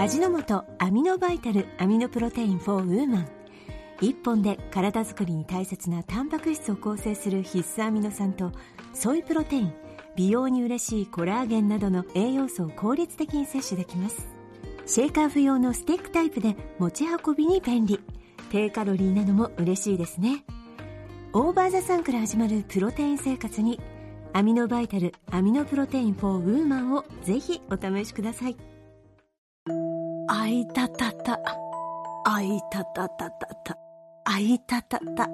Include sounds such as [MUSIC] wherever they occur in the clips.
味の素アミノバイタルアミノプロテイン for Woman。一本で体づくりに大切なタンパク質を構成する必須アミノ酸とソイプロテイン美容に嬉しいコラーゲンなどの栄養素を効率的に摂取できます。シェイカー不要のスティックタイプで持ち運びに便利。低カロリーなのも嬉しいですね。 OVER THE SUN から始まるプロテイン生活にアミノバイタルアミノプロテイン for ウーマンをぜひお試しください。あいたたた。あいたたたたた。あいたたた。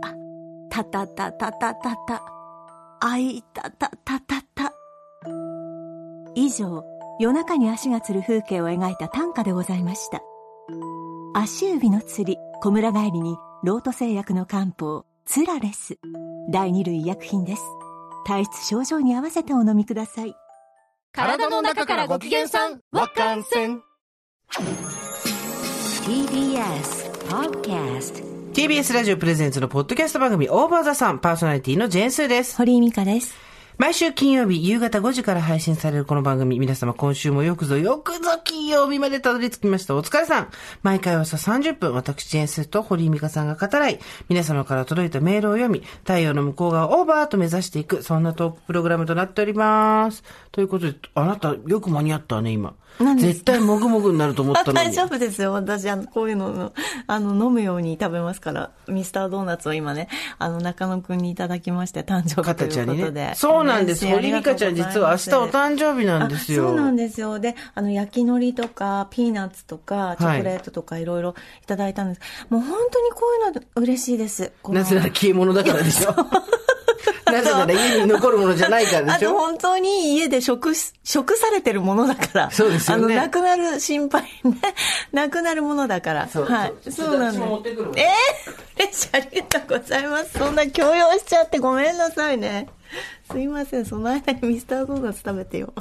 たたたたたたた。あいたたたたた。以上、夜中に足がつる風景を描いた短歌でございました。足指の釣り、小村帰りに、ロート製薬の漢方、ツラレス。第二類医薬品です。体質症状に合わせてお飲みください。体の中からご機嫌さん、わかんせん。TBS Podcast TBS ラジオプレゼンツのポッドキャスト番組オーバーザさんパーソナリティのジェーンスーです。堀井美香です毎週金曜日夕方5時から配信されるこの番組、皆様今週もよくぞよくぞ金曜日までたどり着きました。お疲れさん。毎回はさ30分、私ジンスーと堀井美香さんが語らい、皆様から届いたメールを読み、太陽の向こう側をオーバーと目指していく、そんなトークプログラムとなっております。ということで、あなたよく間に合ったわね、今。絶対もぐもぐになると思ったのに。[LAUGHS] 大丈夫ですよ。私、あの、こういうのの、[LAUGHS] あの、飲むように食べますから、ミスタードーナツを今ね、あの、中野くんにいただきまして、誕生日というんことで。ね。そうなんです。堀美香ちゃん実は明日お誕生日なんですよ。あそうなんですよ。で、あの、焼き海苔とか、ピーナッツとか、チョコレートとか、いろいろいただいたんです。もう本当にこういうの嬉しいです。なぜなら消え物だからでしょ。[LAUGHS] なぜなら家に残るものじゃないからあとでしょ？本当に家で食し、食されてるものだから。そうですよねあの、なくなる心配ね。[LAUGHS] なくなるものだから。そうはい。そうそうなんだ私も持ってくるわえー、嬉しい。ありがとうございます。そんな強要しちゃってごめんなさいね。すいません。その間にミスタードーナツ食べてよ。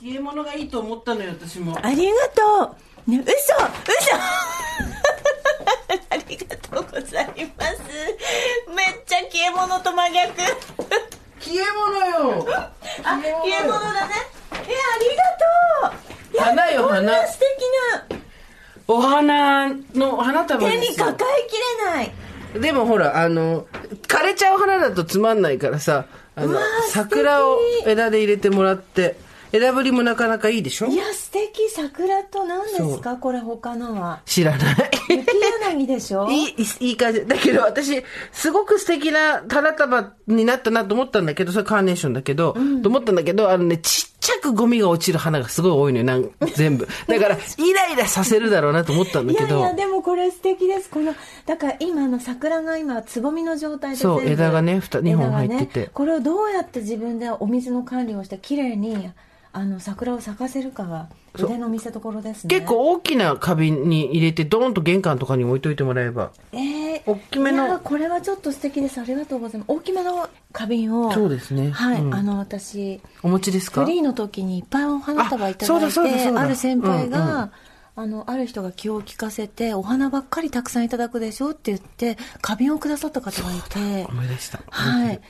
消え物がいいと思ったのよ、私も。ありがとう。ね、嘘嘘ございます。めっちゃ消え物と真逆。消え物よ [LAUGHS] あ、消え物だね。え、ありがとう。花よ花素敵な。お花の花束手にですよ抱えきれない。でもほら、あの、枯れちゃう花だとつまんないからさ、あの桜を枝で入れてもらって、枝ぶりもなかなかいいでしょ？いや、素敵。桜と何ですか？これ他のは。知らない。雪柳でしょ？[LAUGHS] いい、いいいい感じ。だけど私、すごく素敵な花束になったなと思ったんだけど、それカーネーションだけど、と思ったんだけど、あのね、ちっちゃくゴミが落ちる花がすごい多いのよ、なん [LAUGHS] 全部。だから、イライラさせるだろうなと思ったんだけど。いやいや、でもこれ素敵です。この、だから今の桜が今、つぼみの状態でそう枝がねふた二本入っててねこれをどうやって自分でお水の管理をして、綺麗に、あの、桜を咲かせるかが、腕の見せ所ですね。結構大きな花瓶に入れて、ドーンと玄関とかに置いといてもらえば。えー、大きめの。これはちょっと素敵です。ありがとうございます。大きめの花瓶を。そうですね。はい、うん。あの私お持ちですか？フリーの時にいっぱいお花束いいてある先輩が、うんうん。あのある人が気を利かせてお花ばっかりたくさんいただくでしょって言って花瓶をくださった方がいて。思い出した。はい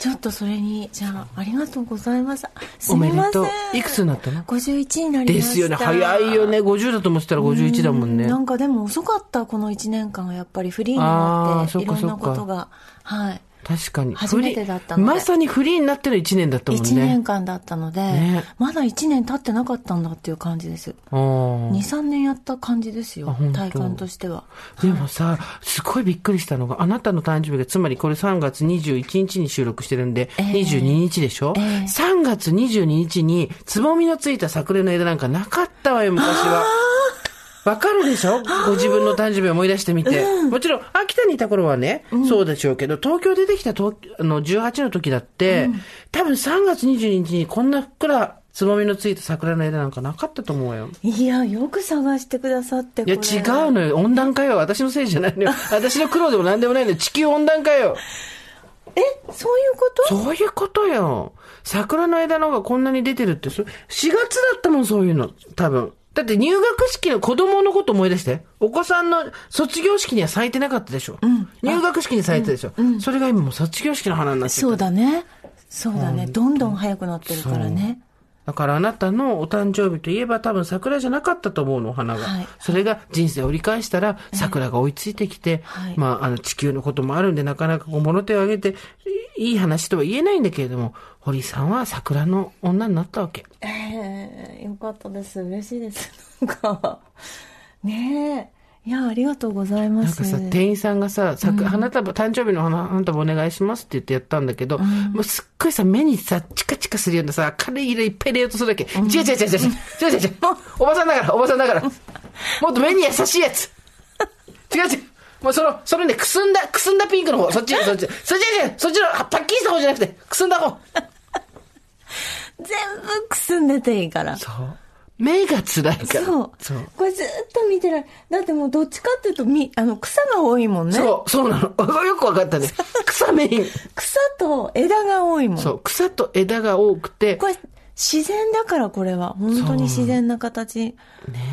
ちょっとそれにじゃあありがとうございます。すおめみません。でとう。いくつになったの？51になりました。ですよね。早いよね。50だと思ってたら51だもんね。なんかでも遅かったこの1年間は。やっぱりフリーになっていろんなことが。はい確かに。初めてだったので。まさにフリーになっての1年だったもんね。1年間だったので、ね。まだ1年経ってなかったんだっていう感じです。あー。23年やった感じですよ体感としては。でもさ、すごいびっくりしたのが、あなたの誕生日が、つまりこれ3月21日に収録してるんで、ええ。22日でしょ、ええ ?3 月22日に、つぼみのついた桜の枝なんかなかったわよ、昔は。わかるでしょ？ご自分の誕生日を思い出してみて。もちろん、秋田にいた頃はね、そうでしょうけど、東京出てきた東あの18の時だって、多分3月22日にこんなふっくらつぼみのついた桜の枝なんかなかったと思うよ。いやよく探してくださっていや、違うのよ。温暖化よ。私のせいじゃないのよ。[LAUGHS] 私の苦労でも何でもないのよ。地球温暖化よ。えそういうこと？そういうことよ。桜の枝の方がこんなに出てるって、そ4月だったもん、そういうの。多分。だって入学式の子供のこと思い出して。お子さんの卒業式には咲いてなかったでしょ。入学式に咲いてたでしょ。それが今もう卒業式の花になってた。そうだねそうだね、どんどん早くなってるからねだからあなたのお誕生日といえば多分桜じゃなかったと思うの、お花が。はいそれが人生を折り返したら桜が追いついてきて、はいまあ、あの地球のこともあるんでなかなかこう物手を挙げていい話とは言えないんだけれども、堀さんは桜の女になったわけ。ええよかったです。嬉しいです。なんか、ねえ。いや、ありがとうございます。なんかさ、店員さんがさ、さ花束、誕生日の花花束お願いしますって言ってやったんだけど、もうすっごいさ、目にさ、チカチカするようなさ、明るい色いっぱい入れようとするだけ。違う違う違う違う、違う違う違う、おばさんだから、おばさんだから。もっと目に優しいやつ。違う違う。もうその、それね、くすんだ、くすんだピンクの方、そっち、そっち、そっちじゃそっちの、パッキリした方じゃなくて、くすんだ方。全部くすんでていいから。そう。目が辛いから。そう。そう。これずっと見てられだってもうどっちかっていうと、み、あの、草が多いもんね。そう、そうなの。[LAUGHS] よくわかったね。草メイン。草と枝が多いもん。そう、草と枝が多くて、これ、自然だから、これは。本当に自然な形。ね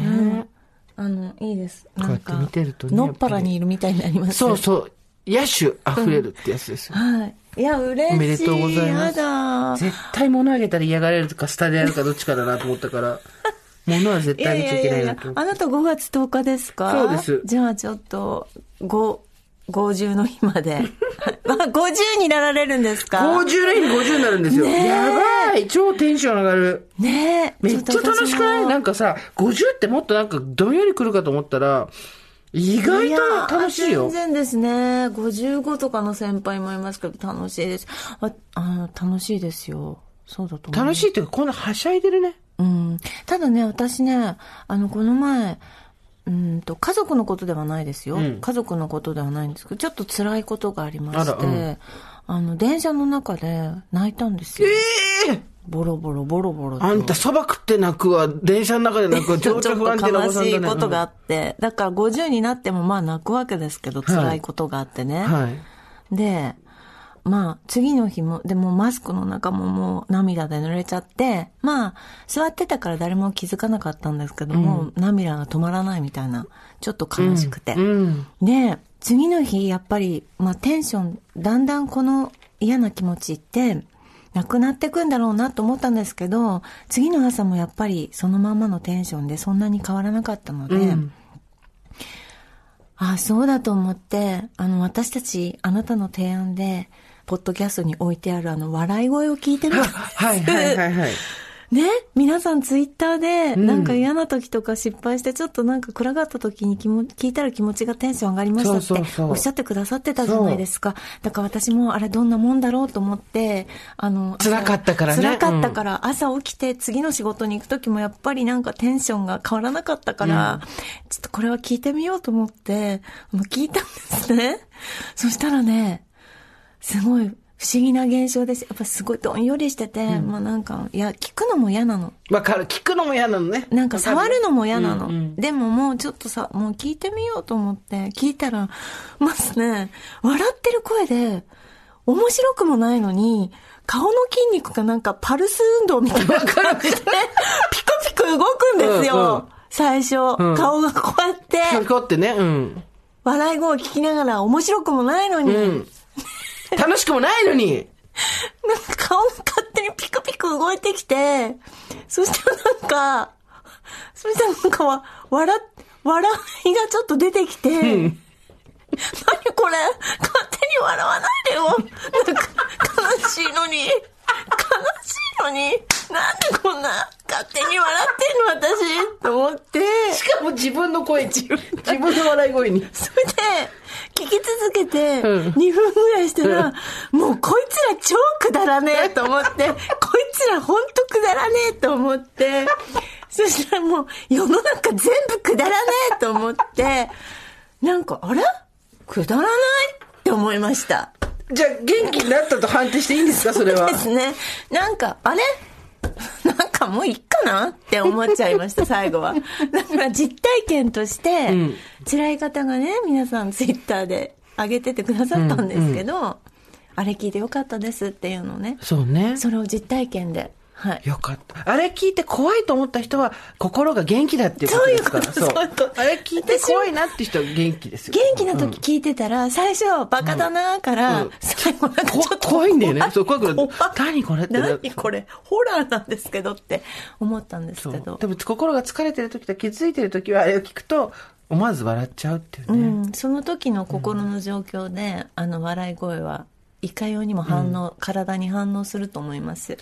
うん。あの、いいです。こうやって見てるとねのっぱらにいるみたいになります。そうそう。野手溢れるってやつですよ。はい。いや、嬉しい。おめでとうございます。絶対物あげたら嫌がれるとか、スタでやるかどっちかだなと思ったから、[LAUGHS] 物は絶対あげちゃいけないなと。あなた5月10日ですか？そうですじゃあちょっと、5、50の日まで。[LAUGHS] あ、50になられるんですか？50の日に50になるんですよ。やばい超テンション上がる。ねえ。めっちゃ楽しくない？なんかかさ、50ってもっとなんかどんより来るかと思ったら、意外と楽しいよ。全然ですね。55とかの先輩もいますけど、楽しいです。あ、あ楽しいですよ。そうだと思う。楽しいっていうか、こんなはしゃいでるね。うん。ただね、私ね、あの、この前、うんと、家族のことではないですよ、うん家族のことではないんですけど、ちょっと辛いことがありまして、あらうんあの、電車の中で泣いたんですよ。ええボロボロ、ボロボロと。あんたそば食って泣くわ、電車の中で泣くわ、ちょっと情緒不安定なお悲しい。ことがあって、だから50になってもまあ泣くわけですけど、辛いことがあってね。うんはい。で、まあ、次の日も、でもマスクの中ももう涙で濡れちゃって、まあ、座ってたから誰も気づかなかったんですけども、涙が止まらないみたいな、ちょっと悲しくて。うん。で、次の日、やっぱり、まあ、テンション、だんだんこの嫌な気持ちって、なくなってくんだろうなと思ったんですけど、次の朝もやっぱりそのまんまのテンションでそんなに変わらなかったので、うんああ、そうだと思って、あの、私たち、あなたの提案で、ポッドキャストに置いてあるあの、笑い声を聞いてるんです。[LAUGHS] はいはいはいはい。ね皆さんツイッターで、うんなんか嫌な時とか失敗して、ちょっとなんか暗がった時に気も聞いたら気持ちがテンション上がりましたっておっしゃってくださってたじゃないですか。だから私もあれどんなもんだろうと思って、あの、辛かったからね辛かったから、朝起きて次の仕事に行く時もやっぱりなんかテンションが変わらなかったから、ちょっとこれは聞いてみようと思って、もう聞いたんですね。そしたらね、すごい不思議な現象です。やっぱすごいどんよりしてて、まあなんか、いや、聞くのも嫌なの。わかる。聞くのも嫌なのね。なんか触るのも嫌なの。うんうんでももうちょっとさ、もう聞いてみようと思って、聞いたら、まずね、笑ってる声で、面白くもないのに、顔の筋肉がなんかパルス運動みたいな感じで、[LAUGHS] ピクピク動くんですよ。うんうん最初、ん顔がこうやって、こうってね、うん。笑い声聞きながら面白くもないのに、うん。楽しくもないのに。なんか顔が勝手にピクピク動いてきて、そしたらなんか、そしたらなんかわ、笑、笑いがちょっと出てきて、何これ？勝手に笑わないでよ。なんか悲しいのに、のに、なんでこんな勝手に笑ってんの私と思って、しかも自分の声、自分自分の笑い声に。それで、聞き続けて、うん。2分ぐらいしたら、もうこいつら超くだらねえと思って、こいつらほんとくだらねえと思って、そしたらもう世の中全部くだらねえと思って、なんか、あれ？くだらない？って思いました。じゃあ、元気になったと判定していいんですか、それは。ですね。なんか、あれ？[LAUGHS] なんかもういっかなって思っちゃいました、最後は。だから実体験として、ん辛い方がね、皆さんツイッターで上げててくださったんですけど、あれ聞いてよかったですっていうのをね、そうね。それを実体験で、はいよかった。あれ聞いて怖いと思った人は、心が元気だっていうことですから。そういうことあれ聞いて怖いなって人は元気ですよ。元気な時聞いてたら、最初、バカだなーから、うん最後なんかちょこっと怖いんだよね。そう、怖くな怖る。何これって何これ？ホラーなんですけどって思ったんですけど。でも心が疲れてる時と気づいてる時はあれを聞くと思わず笑っちゃうっていううね、ん、その時の心の状況で、あの笑い声はいかようにも反応、体に反応すると思います。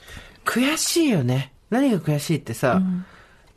悔しいよね。何が悔しいってさ、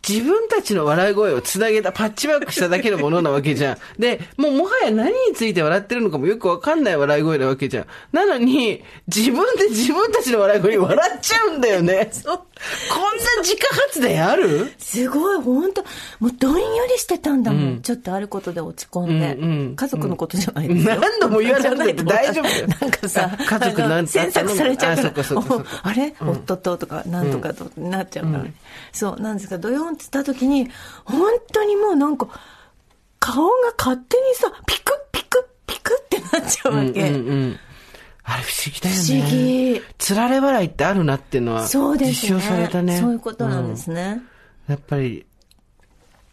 自分たちの笑い声をつなげた、パッチワークしただけのものなわけじゃん。[LAUGHS] で、もうもはや何について笑ってるのかもよくわかんない笑い声なわけじゃん。なのに、自分で自分たちの笑い声に笑っちゃうんだよね。[LAUGHS] そうこんな自家発電ある？すごい、本当もうどんよりしてたんだもん。ちょっとあることで落ち込んで。うんうん家族のことじゃないですよ。何度も言わなくて大丈夫だよ [LAUGHS] なんかさ、あ家族なんてあ詮索されちゃうから。あそっかそっかそっかおあれ、夫ととか、なんとかとなっちゃうからね。そう、なんですか、ドヨンって言った時に、本当にもうなんか、顔が勝手にさ、ピクピクピクってなっちゃうわけ。うんうんうんあれ不思議だよね。不思議。つられ笑いってあるなっていうのは、そうですね。実証されたね。そういうことなんですね。やっぱり、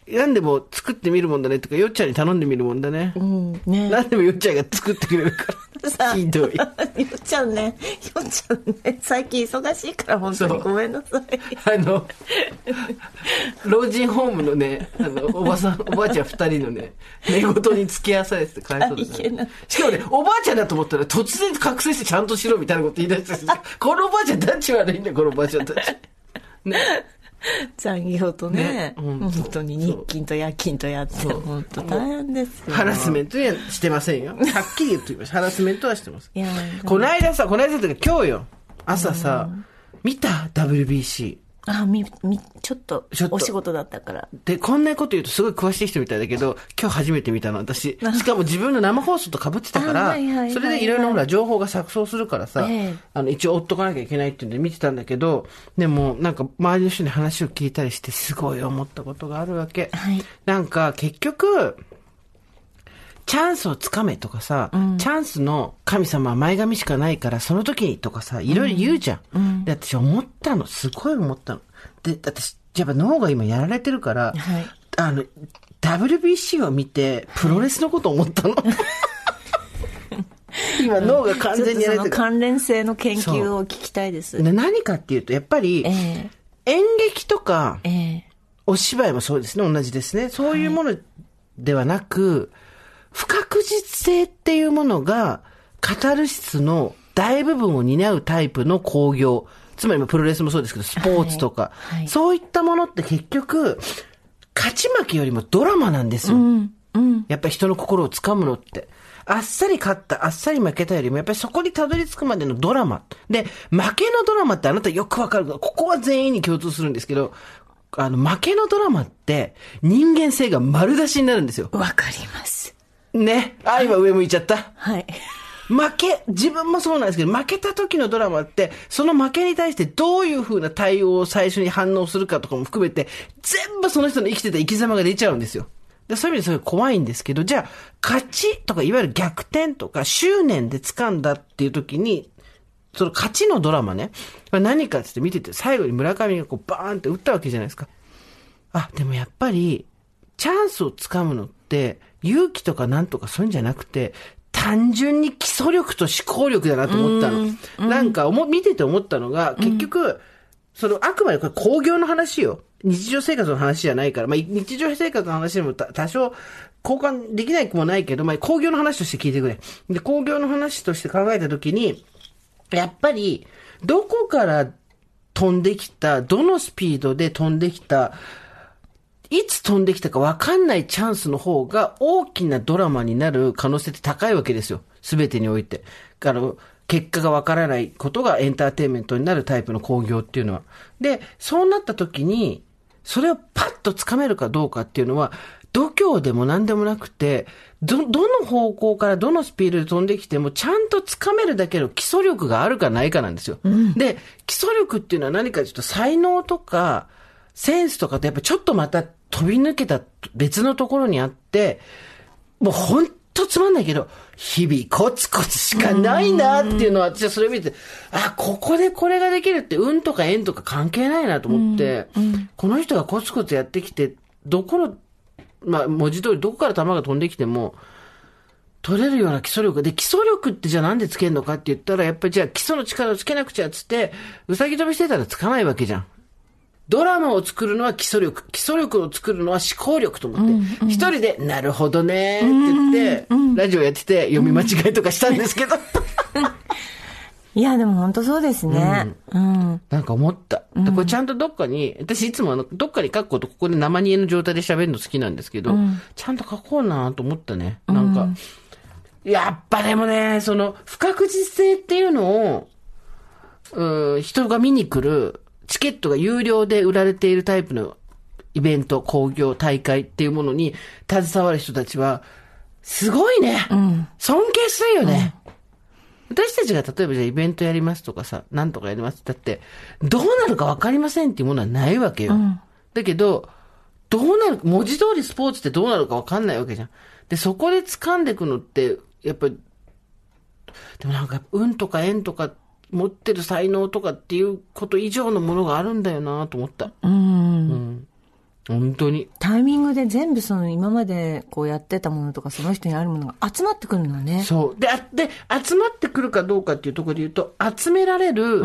何でも作ってみるもんだねとか、よっちゃんに頼んでみるもんだね。うん、ね。何でもよっちゃんが作ってくれるかさら。ひどい。[LAUGHS] よっちゃんね、よっちゃんね、最近忙しいから本当にごめんなさい。あの、老人ホームのね、あの、おばさん、おばあちゃん二人のね、寝言に付き合わされててかわいそうだね。しかもね、おばあちゃんだと思ったら突然覚醒してちゃんとしろみたいなこと言い出して、このおばあちゃんどっち悪いんだよ、このおばあちゃんたち。ね。[LAUGHS] 残業とねね本当本当に日勤と夜勤とやって、本当大変ですよ。ハラスメントにはしてませんよ。[LAUGHS] はっきり言っておきました。ハラスメントはしてます。この間さ、この間とか今日よ。朝さ、見た ?WBC。あ、み、み、ちょっとお仕事だったから。で、こんなこと言うとすごい詳しい人みたいだけど、今日初めて見たの、私。しかも自分の生放送と被ってたかあらそれでいろいろほら情報が錯綜するからさええ、あの、一応追っとかなきゃいけないっていうんで見てたんだけど、でもなんか周りの人に話を聞いたりしてすごい思ったことがあるわけ。はいなんか結局、チャンスをつかめとかさ、チャンスの神様は前髪しかないから、その時にとかさ、いろいろ言うじゃん。で、私思ったの、すごい思ったの。で、私、やっぱ脳が今やられてるから、はいあの、WBC を見て、プロレスのこと思ったの。[LAUGHS] 今脳が完全にやられてる。ちょっとその関連性の研究を聞きたいです。で何かっていうと、やっぱり、え演劇とか、ええお芝居もそうですね、同じですね。そういうものではなく、不確実性っていうものが、カタルシスの大部分を担うタイプの興行。つまりまあプロレスもそうですけど、スポーツとか、はいはいそういったものって結局、勝ち負けよりもドラマなんですよ。うん、うん。やっぱり人の心をつかむのって。あっさり勝った、あっさり負けたよりも、やっぱりそこにたどり着くまでのドラマ。で、負けのドラマってあなたよくわかる。ここは全員に共通するんですけど、あの、負けのドラマって人間性が丸出しになるんですよ。わかります。ね。あ、今上向いちゃった。はい。負け、自分もそうなんですけど、負けた時のドラマって、その負けに対してどういう風な対応を最初に反応するかとかも含めて、全部その人の生きてた生き様が出ちゃうんですよ。でそういう意味ですごい怖いんですけど、じゃあ、勝ちとか、いわゆる逆転とか、執念で掴んだっていう時に、その勝ちのドラマね、何かってって見てて、最後に村上がこうバーンって打ったわけじゃないですか。あ、でもやっぱり、チャンスをつかむのって、勇気とかなんとかそういうんじゃなくて、単純に基礎力と思考力だなと思ったの。なんか思、見てて思ったのが、結局、その、あくまでこれ工業の話よ。日常生活の話じゃないから、まあ、日常生活の話でもた多少、交換できないくもないけど、まあ、工業の話として聞いてくれ。で、工業の話として考えたときに、やっぱり、どこから飛んできた、どのスピードで飛んできた、いつ飛んできたか分かんないチャンスの方が大きなドラマになる可能性って高いわけですよ。すべてにおいて。あの、結果が分からないことがエンターテインメントになるタイプの興行っていうのは。で、そうなった時に、それをパッと掴めるかどうかっていうのは、度胸でも何でもなくて、ど、どの方向からどのスピードで飛んできても、ちゃんと掴めるだけの基礎力があるかないかなんですよ。で、基礎力っていうのは何かというと、才能とか、センスとかってやっぱちょっとまた飛び抜けた別のところにあって、もう本とつまんないけど、日々コツコツしかないなっていうのは、私はそれ見て、あ、ここでこれができるって、運とか縁とか関係ないなと思って、この人がコツコツやってきて、どこの、まあ、文字通りどこから球が飛んできても、取れるような基礎力。で、基礎力ってじゃあなんでつけるのかって言ったら、やっぱりじゃあ基礎の力をつけなくちゃっつって、うさぎ飛びしてたらつかないわけじゃん。ドラマを作るのは基礎力。基礎力を作るのは思考力と思って。一人で、なるほどねって言って、ラジオやってて読み間違いとかしたんですけど。いや、でも本当そうですね。うん。なんか思った。でこれちゃんとどっかに、私いつもあの、どっかに書くこと、ここで生煮えの状態で喋るの好きなんですけど、ちゃんと書こうなと思ったね。なんか、やっぱでもね、その、不確実性っていうのを、うん、人が見に来る、チケットが有料で売られているタイプのイベント、工業、大会っていうものに携わる人たちは、すごいね。尊敬するよね。私たちが例えばじゃあイベントやりますとかさ、なんとかやりますってだって、どうなるかわかりませんっていうものはないわけよ。だけど、どうなる、文字通りスポーツってどうなるかわかんないわけじゃん。で、そこで掴んでいくのって、やっぱり、でもなんか、運とか縁とか、持ってる才能とかっていうこと以上のものがあるんだよなと思った。うん。うん。本当に。タイミングで全部その今までこうやってたものとかその人にあるものが集まってくるのね。そう。で、あで、集まってくるかどうかっていうところで言うと、集められる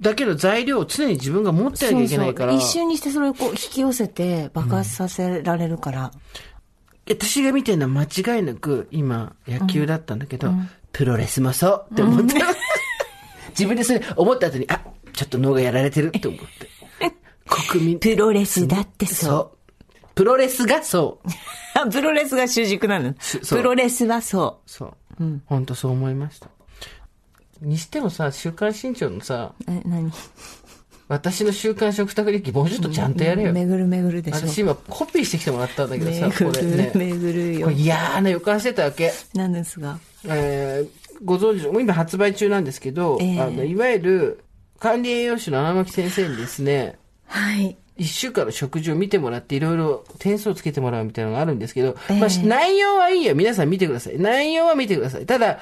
だけの材料を常に自分が持ってなきゃいけないから。そうそう一瞬にしてそれをこう引き寄せて爆発させられるから。私が見てるのは間違いなく、今、野球だったんだけど、プロレスもそうって思って、自分でそれ思った後に、あ、ちょっと脳がやられてるって思って。国民。プロレスだってそう。そう。プロレスがそう。[LAUGHS] プロレスが主軸なの。プロレスはそそう。うん。本当そう思いました。にしてもさ、週刊新潮のさ、う。え、何？私の週刊食卓日記もうちょっとちゃんとやれよ。めぐるめぐるでしょ。私今コピーしてきてもらったんだけどさ、めこれねぐる。めぐるよこれ。嫌な予感してたわけ。なんですが？えー、ご存知の、今発売中なんですけど、ええあの、いわゆる管理栄養士の荒牧先生にですね、はい。一週間の食事を見てもらっていろいろ点数をつけてもらうみたいなのがあるんですけど、ええまあ、内容はいいよ。皆さん見てください。内容は見てください。ただ、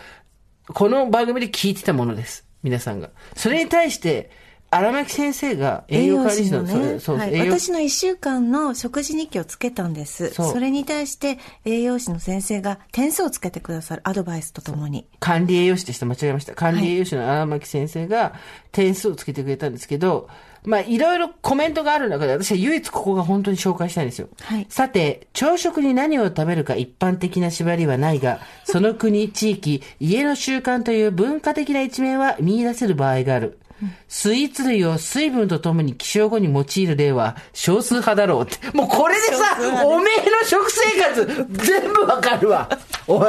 この番組で聞いてたものです。皆さんが。それに対して、荒牧先生が栄養管理士の、ね。そうそう、はい、私の一週間の食事日記をつけたんです。それに対して栄養士の先生が点数をつけてくださるアドバイスとともに。管理栄養士でした。間違えました。管理栄養士の荒牧先生が点数をつけてくれたんですけど、まあ、いろいろコメントがある中で、私は唯一ここが本当に紹介したいんですよ。はいさて、朝食に何を食べるか一般的な縛りはないが、その国、地域、家の習慣という文化的な一面は見出せる場合がある。スイーツ類を水分とともに起床後に用いる例は少数派だろうって。もうこれでさ、おめえの食生活全部わかるわ。おい。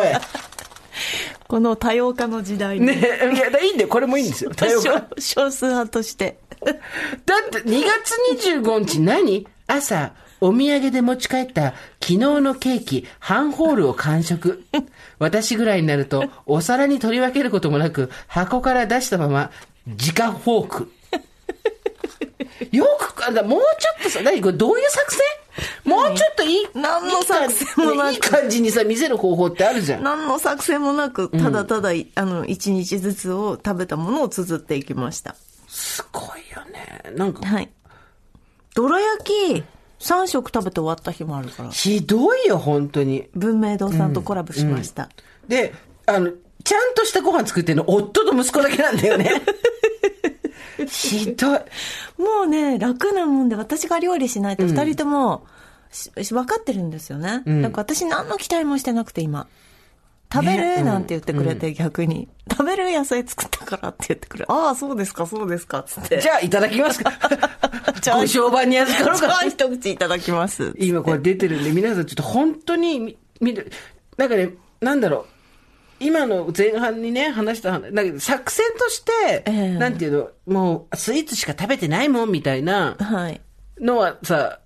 この多様化の時代に。ねいや、いいんだよ。これもいいんですよ。多様化少少数派として。だって2月25日何？朝、お土産で持ち帰った昨日のケーキ、半ホールを完食。[LAUGHS] 私ぐらいになると、お皿に取り分けることもなく、箱から出したまま、直フォーク。[LAUGHS] よく、もうちょっとさ、何これどういう作戦？もうちょっといい、何の作戦もなくいい感じにさ、見せる方法ってあるじゃん。何の作戦もなく、ただただ、あの、一日ずつを食べたものを綴っていきました。すごいよね。なんか、はい。どら焼き、3食食べて終わった日もあるから。ひどいよ、本当に。文明堂さんとコラボしました。で、あの、ちゃんとしたご飯作ってるの、夫と息子だけなんだよね。[LAUGHS] ひどい。もうね、楽なもんで、私が料理しないと二人とも、し分かってるんですよね。だから私何の期待もしてなくて今。食べる、ねなんて言ってくれて、逆に。食べる野菜作ったからって言ってくれる。ああ、そうですか、そうですか、つって。じゃあ、いただきますか。じゃあご商売に預かろうじ。一口いただきます。今これ出てるんで、皆さんちょっと本当に見、見る。なんかね、なんだろう。今の前半にね、話した話、だけど作戦として、ええ。なんていうの、もう、スイーツしか食べてないもんみたいなはい。のはさ、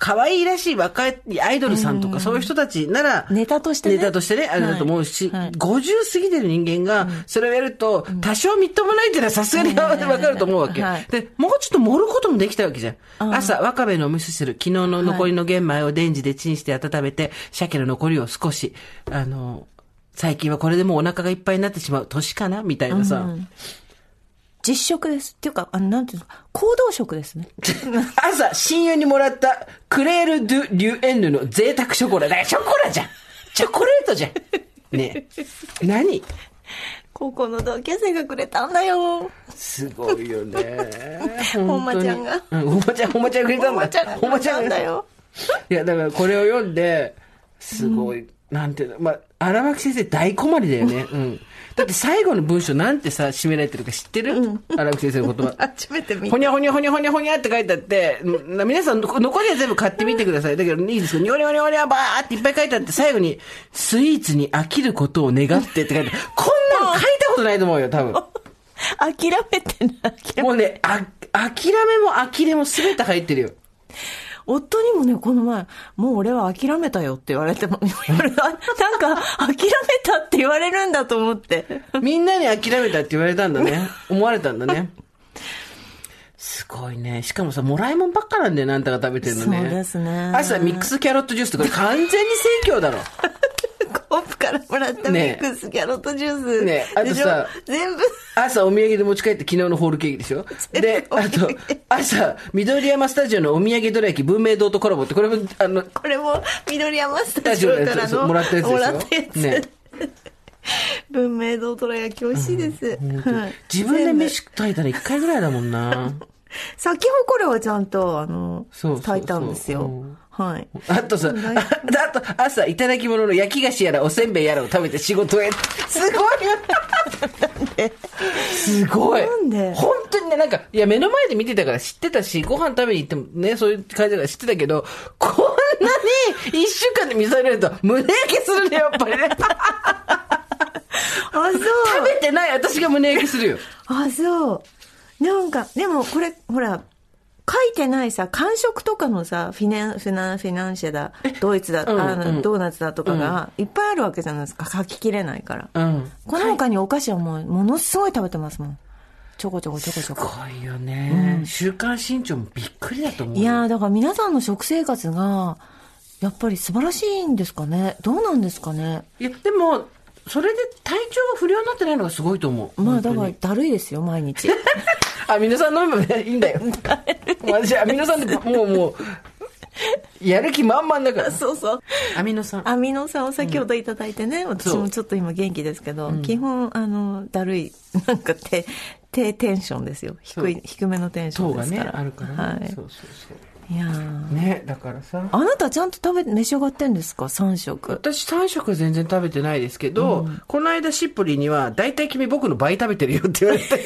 可愛いらしい若いアイドルさんとかそういう人たちなら、ネタとしてね。ネタとしてね、あれだと思うし、はい。はい50過ぎてる人間が、それをやると、多少みっともないっていうのはさすがにわかると思うわけ。はい。で、もうちょっと盛ることもできたわけじゃん。朝、わかめのお味噌汁、昨日の残りの玄米をレンジでチンして温めて、鮭の残りを少し、あの、最近はこれでもうお腹がいっぱいになってしまう年かなみたいなさ。実食です。っていうか、あの、なんていうの？行動食ですね。[LAUGHS] 朝、親友にもらったクレール・ドゥ・リュエンヌの贅沢ショコラ。だからショコラじゃんチョコレートじゃんねえ。何？高校の同級生がくれたんだよ。すごいよね。[LAUGHS] ほんまちゃんがうん、ほんまちゃん、ほんまちゃんくれたんだ。ほんまちゃんがほんまちゃんだよ。いや、だからこれを読んで、すごい、なんていうの、まあ、荒牧先生大困りだよね。うん。だって最後の文章なんてさ、締められてるか知ってる？荒牧先生の言葉。[LAUGHS] 初めて見た。ほにゃほにゃほにゃほにゃほにゃって書いてあって、ん皆さん残残りは全部買ってみてください。だけどいいですか？にょにょにょにょばーっていっぱい書いてあって、最後に、スイーツに飽きることを願ってって書いてある。こんなの書いたことないと思うよ、多分。[LAUGHS] 諦めてない。もうね、あ、諦めも呆れも全て入ってるよ。夫にもね、この前、もう俺は諦めたよって言われても、[LAUGHS] なんか、諦めたって言われるんだと思って。みんなに諦めたって言われたんだね。[LAUGHS] 思われたんだね。すごいね。しかもさ、もらいもんばっかなんだよ、なんたか食べてるのね。そうですね朝、ミックスキャロットジュースってこれ完全に生協だろ。コップからもらったミックスキャロットジュース。ねあとさ全部。朝お土産で持ち帰って昨日のホールケーキでしょ？[LAUGHS] で、あと、朝、緑山スタジオのお土産どら焼き文明堂とコラボって、これも、あの、これも、緑山スタジオからの。でもらったやつもらったやつ。ね [LAUGHS] 文明堂どら焼き美味しいです。はい自分で飯炊いたら一回ぐらいだもんな。咲き誇れはちゃんと、あの、炊いたんですようん。はい。あとさ、ああと朝、いただき物の焼き菓子やらおせんべいやらを食べて仕事へ。すごいすごいなんで？本当にね、なんか、いや、目の前で見てたから知ってたし、ご飯食べに行ってもね、そういう感じだから知ってたけど、こんなに一週間で見されると胸焼けするね、やっぱりね。[LAUGHS] あ、そう。食べてない私が胸焼けするよ。あ、そう。なんか、でもこれ、ほら、書いてないさ、感触とかのさ、フィナン、フィナン、フィナンシェだ、ドイツだ、うんあの、うんドーナツだとかが、いっぱいあるわけじゃないですか。書ききれないから。うん。この他にお菓子はもう、ものすごい食べてますもん。ちょこちょこちょこちょすこ。ごいよね。週刊新潮もびっくりだと思うよ。いやー、だから皆さんの食生活が、やっぱり素晴らしいんですかね。どうなんですかね。いや、でも、それで体調が不良になってないのがすごいと思う。まあ、だから、だるいですよ、毎日。アミノ酸飲めばねいいんだよ。[LAUGHS] 私、アミノ酸でもう、もう、やる気満々だから。そうそう。アミノ酸。アミノ酸を先ほどいただいてね、私もちょっと今元気ですけど、基本、あの、だるい、なんか低、低テンションですよ。低い、低めのテンショ糖がねンですか、ら。あるからね。はい。そうそうそう。いやーね、だからさ。あなたちゃんと食べ、召し上がってんですか ?3 食。私3食は全然食べてないですけど、この間しっぽりには、大体君僕の倍食べてるよって言われて、しっ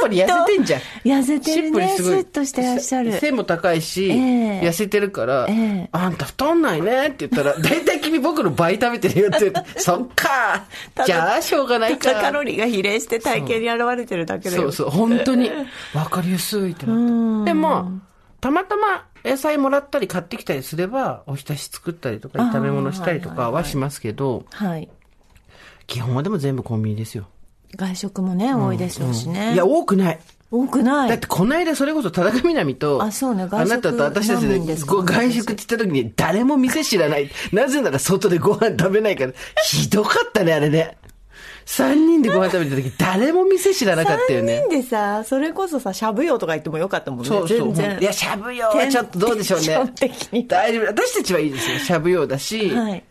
ぽり痩せてんじゃん。痩せてるね。しっぽりすごい。スッとしてらっしゃる。背も高いし、ええ痩せてるから、ええあんた太んないねって言ったら、大体君僕の倍食べてるよって言って、[LAUGHS] そっかじゃあしょうがないか。カロリーが比例して体型に現れてるだけだよ。そうそう、本当に。わかりやすいってなって。でも、たまたま野菜もらったり買ってきたりすれば、おひたし作ったりとか、炒め物したりとかはしますけど、はい。基本はでも全部コンビニですよ。外食もね、多いでしょうしね。いや、多くない。多くない。だってこの間それこそ田中みなみと、あそうねあなたと私たちで外食って言った時に誰も店知らない。なぜなら外でご飯食べないから。ひどかったね、あれね。三人でご飯食べた時誰も店知らなかったよね3。人でさ、それこそさ、しゃぶよとか言ってもよかったもんね。そうそう。全然。いや、しゃぶ用はちょっとどうでしょうね大丈夫。私たちはいいですよ。しゃぶ用だし、はい。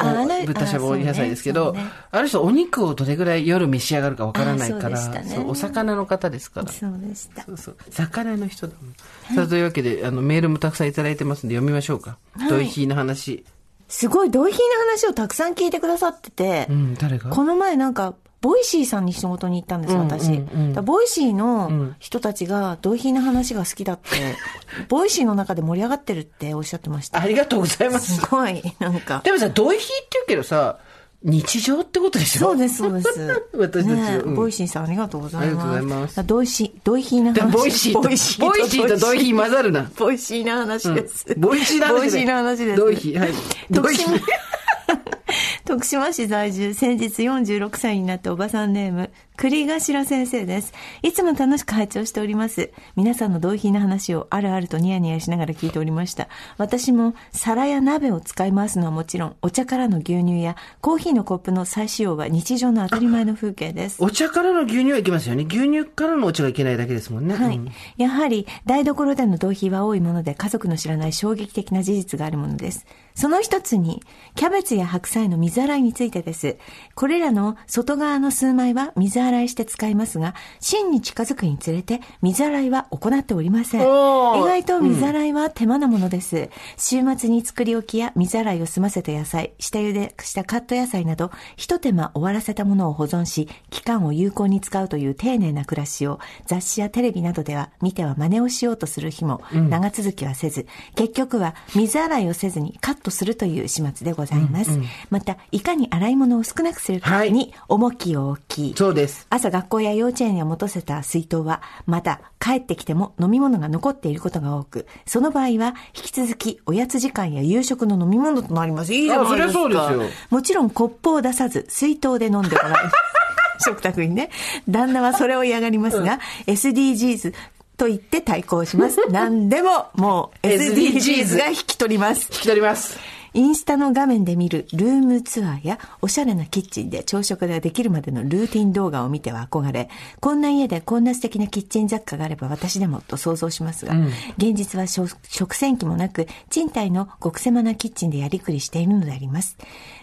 おあれ豚しゃぶお野菜ですけど、あ,、あそうねる人お肉をどれぐらい夜召し上がるかわからないから、ねお魚の方ですから。そうでした。そうそう。魚の人だもん。さあ、というわけで、あの、メールもたくさんいただいてますんで読みましょうか。はいドイヒーの話。すごい、ドイヒーの話をたくさん聞いてくださってて、うん、誰が？この前なんか、 Voicy さんに仕事に行ったんです、私。うんうんうん Voicy の人たちが、ドイヒーの話が好きだって、[LAUGHS] Voicy の中で盛り上がってるっておっしゃってました。ありがとうございます。すごい、なんか。でもさ、ドイヒーって言うけどさ、日常ってことでしょ？そうです、そうです。[LAUGHS] 私たちねうん Voicy さんありがとうございます。ありがとうございますドイシー、ドイヒーなで話。 Voicy と、 Voicy とドイヒー混ざるな。 Voicy な話です。 Voicy の話で。 Voicy の話です。ドイヒー、はい。ドイヒー。[LAUGHS] 徳島市在住、先日46歳になったおばさんネーム、栗頭先生です。いつも楽しく拝聴しております。皆さんのドイヒーの話をあるあるとニヤニヤしながら聞いておりました。私も皿や鍋を使い回すのはもちろん、お茶からの牛乳やコーヒーのコップの再使用は日常の当たり前の風景です。お茶からの牛乳はいけますよね。牛乳からのお茶がいけないだけですもんね。はいうん。やはり、台所での同比は多いもので、家族の知らない衝撃的な事実があるものです。その一つに、キャベツや白菜の水洗いについてです。これらの外側の数枚は水洗いして使いますが、芯に近づくにつれて、水洗いは行っておりません。意外と水洗いは手間なものです。週末に作り置きや水洗いを済ませた野菜、下茹でしたカット野菜など、一手間終わらせたものを保存し、期間を有効に使うという丁寧な暮らしを、雑誌やテレビなどでは見ては真似をしようとする日も、長続きはせず、結局は水洗いをせずにカットするという始末でございます。また、いかに洗い物を少なくするかに重きを置き、そうです。朝学校や幼稚園へ持たせた水筒は、また帰ってきても飲み物が残っていることが多く、その場合は引き続きおやつ時間や夕食の飲み物となります。いいじゃないですか。あそりゃそうですよもちろんコップを出さず、水筒で飲んでもらう。[LAUGHS] 食卓にね。旦那はそれを嫌がりますが、SDGs と言って対抗します。[LAUGHS] 何でも、もう SDGs が引き取ります。引き取ります。インスタの画面で見るルームツアーやおしゃれなキッチンで朝食ができるまでのルーティン動画を見ては憧れ、こんな家でこんな素敵なキッチン雑貨があれば私でもと想像しますが、現実は食食洗機もなく、賃貸の極狭なキッチンでやりくりしているのであります。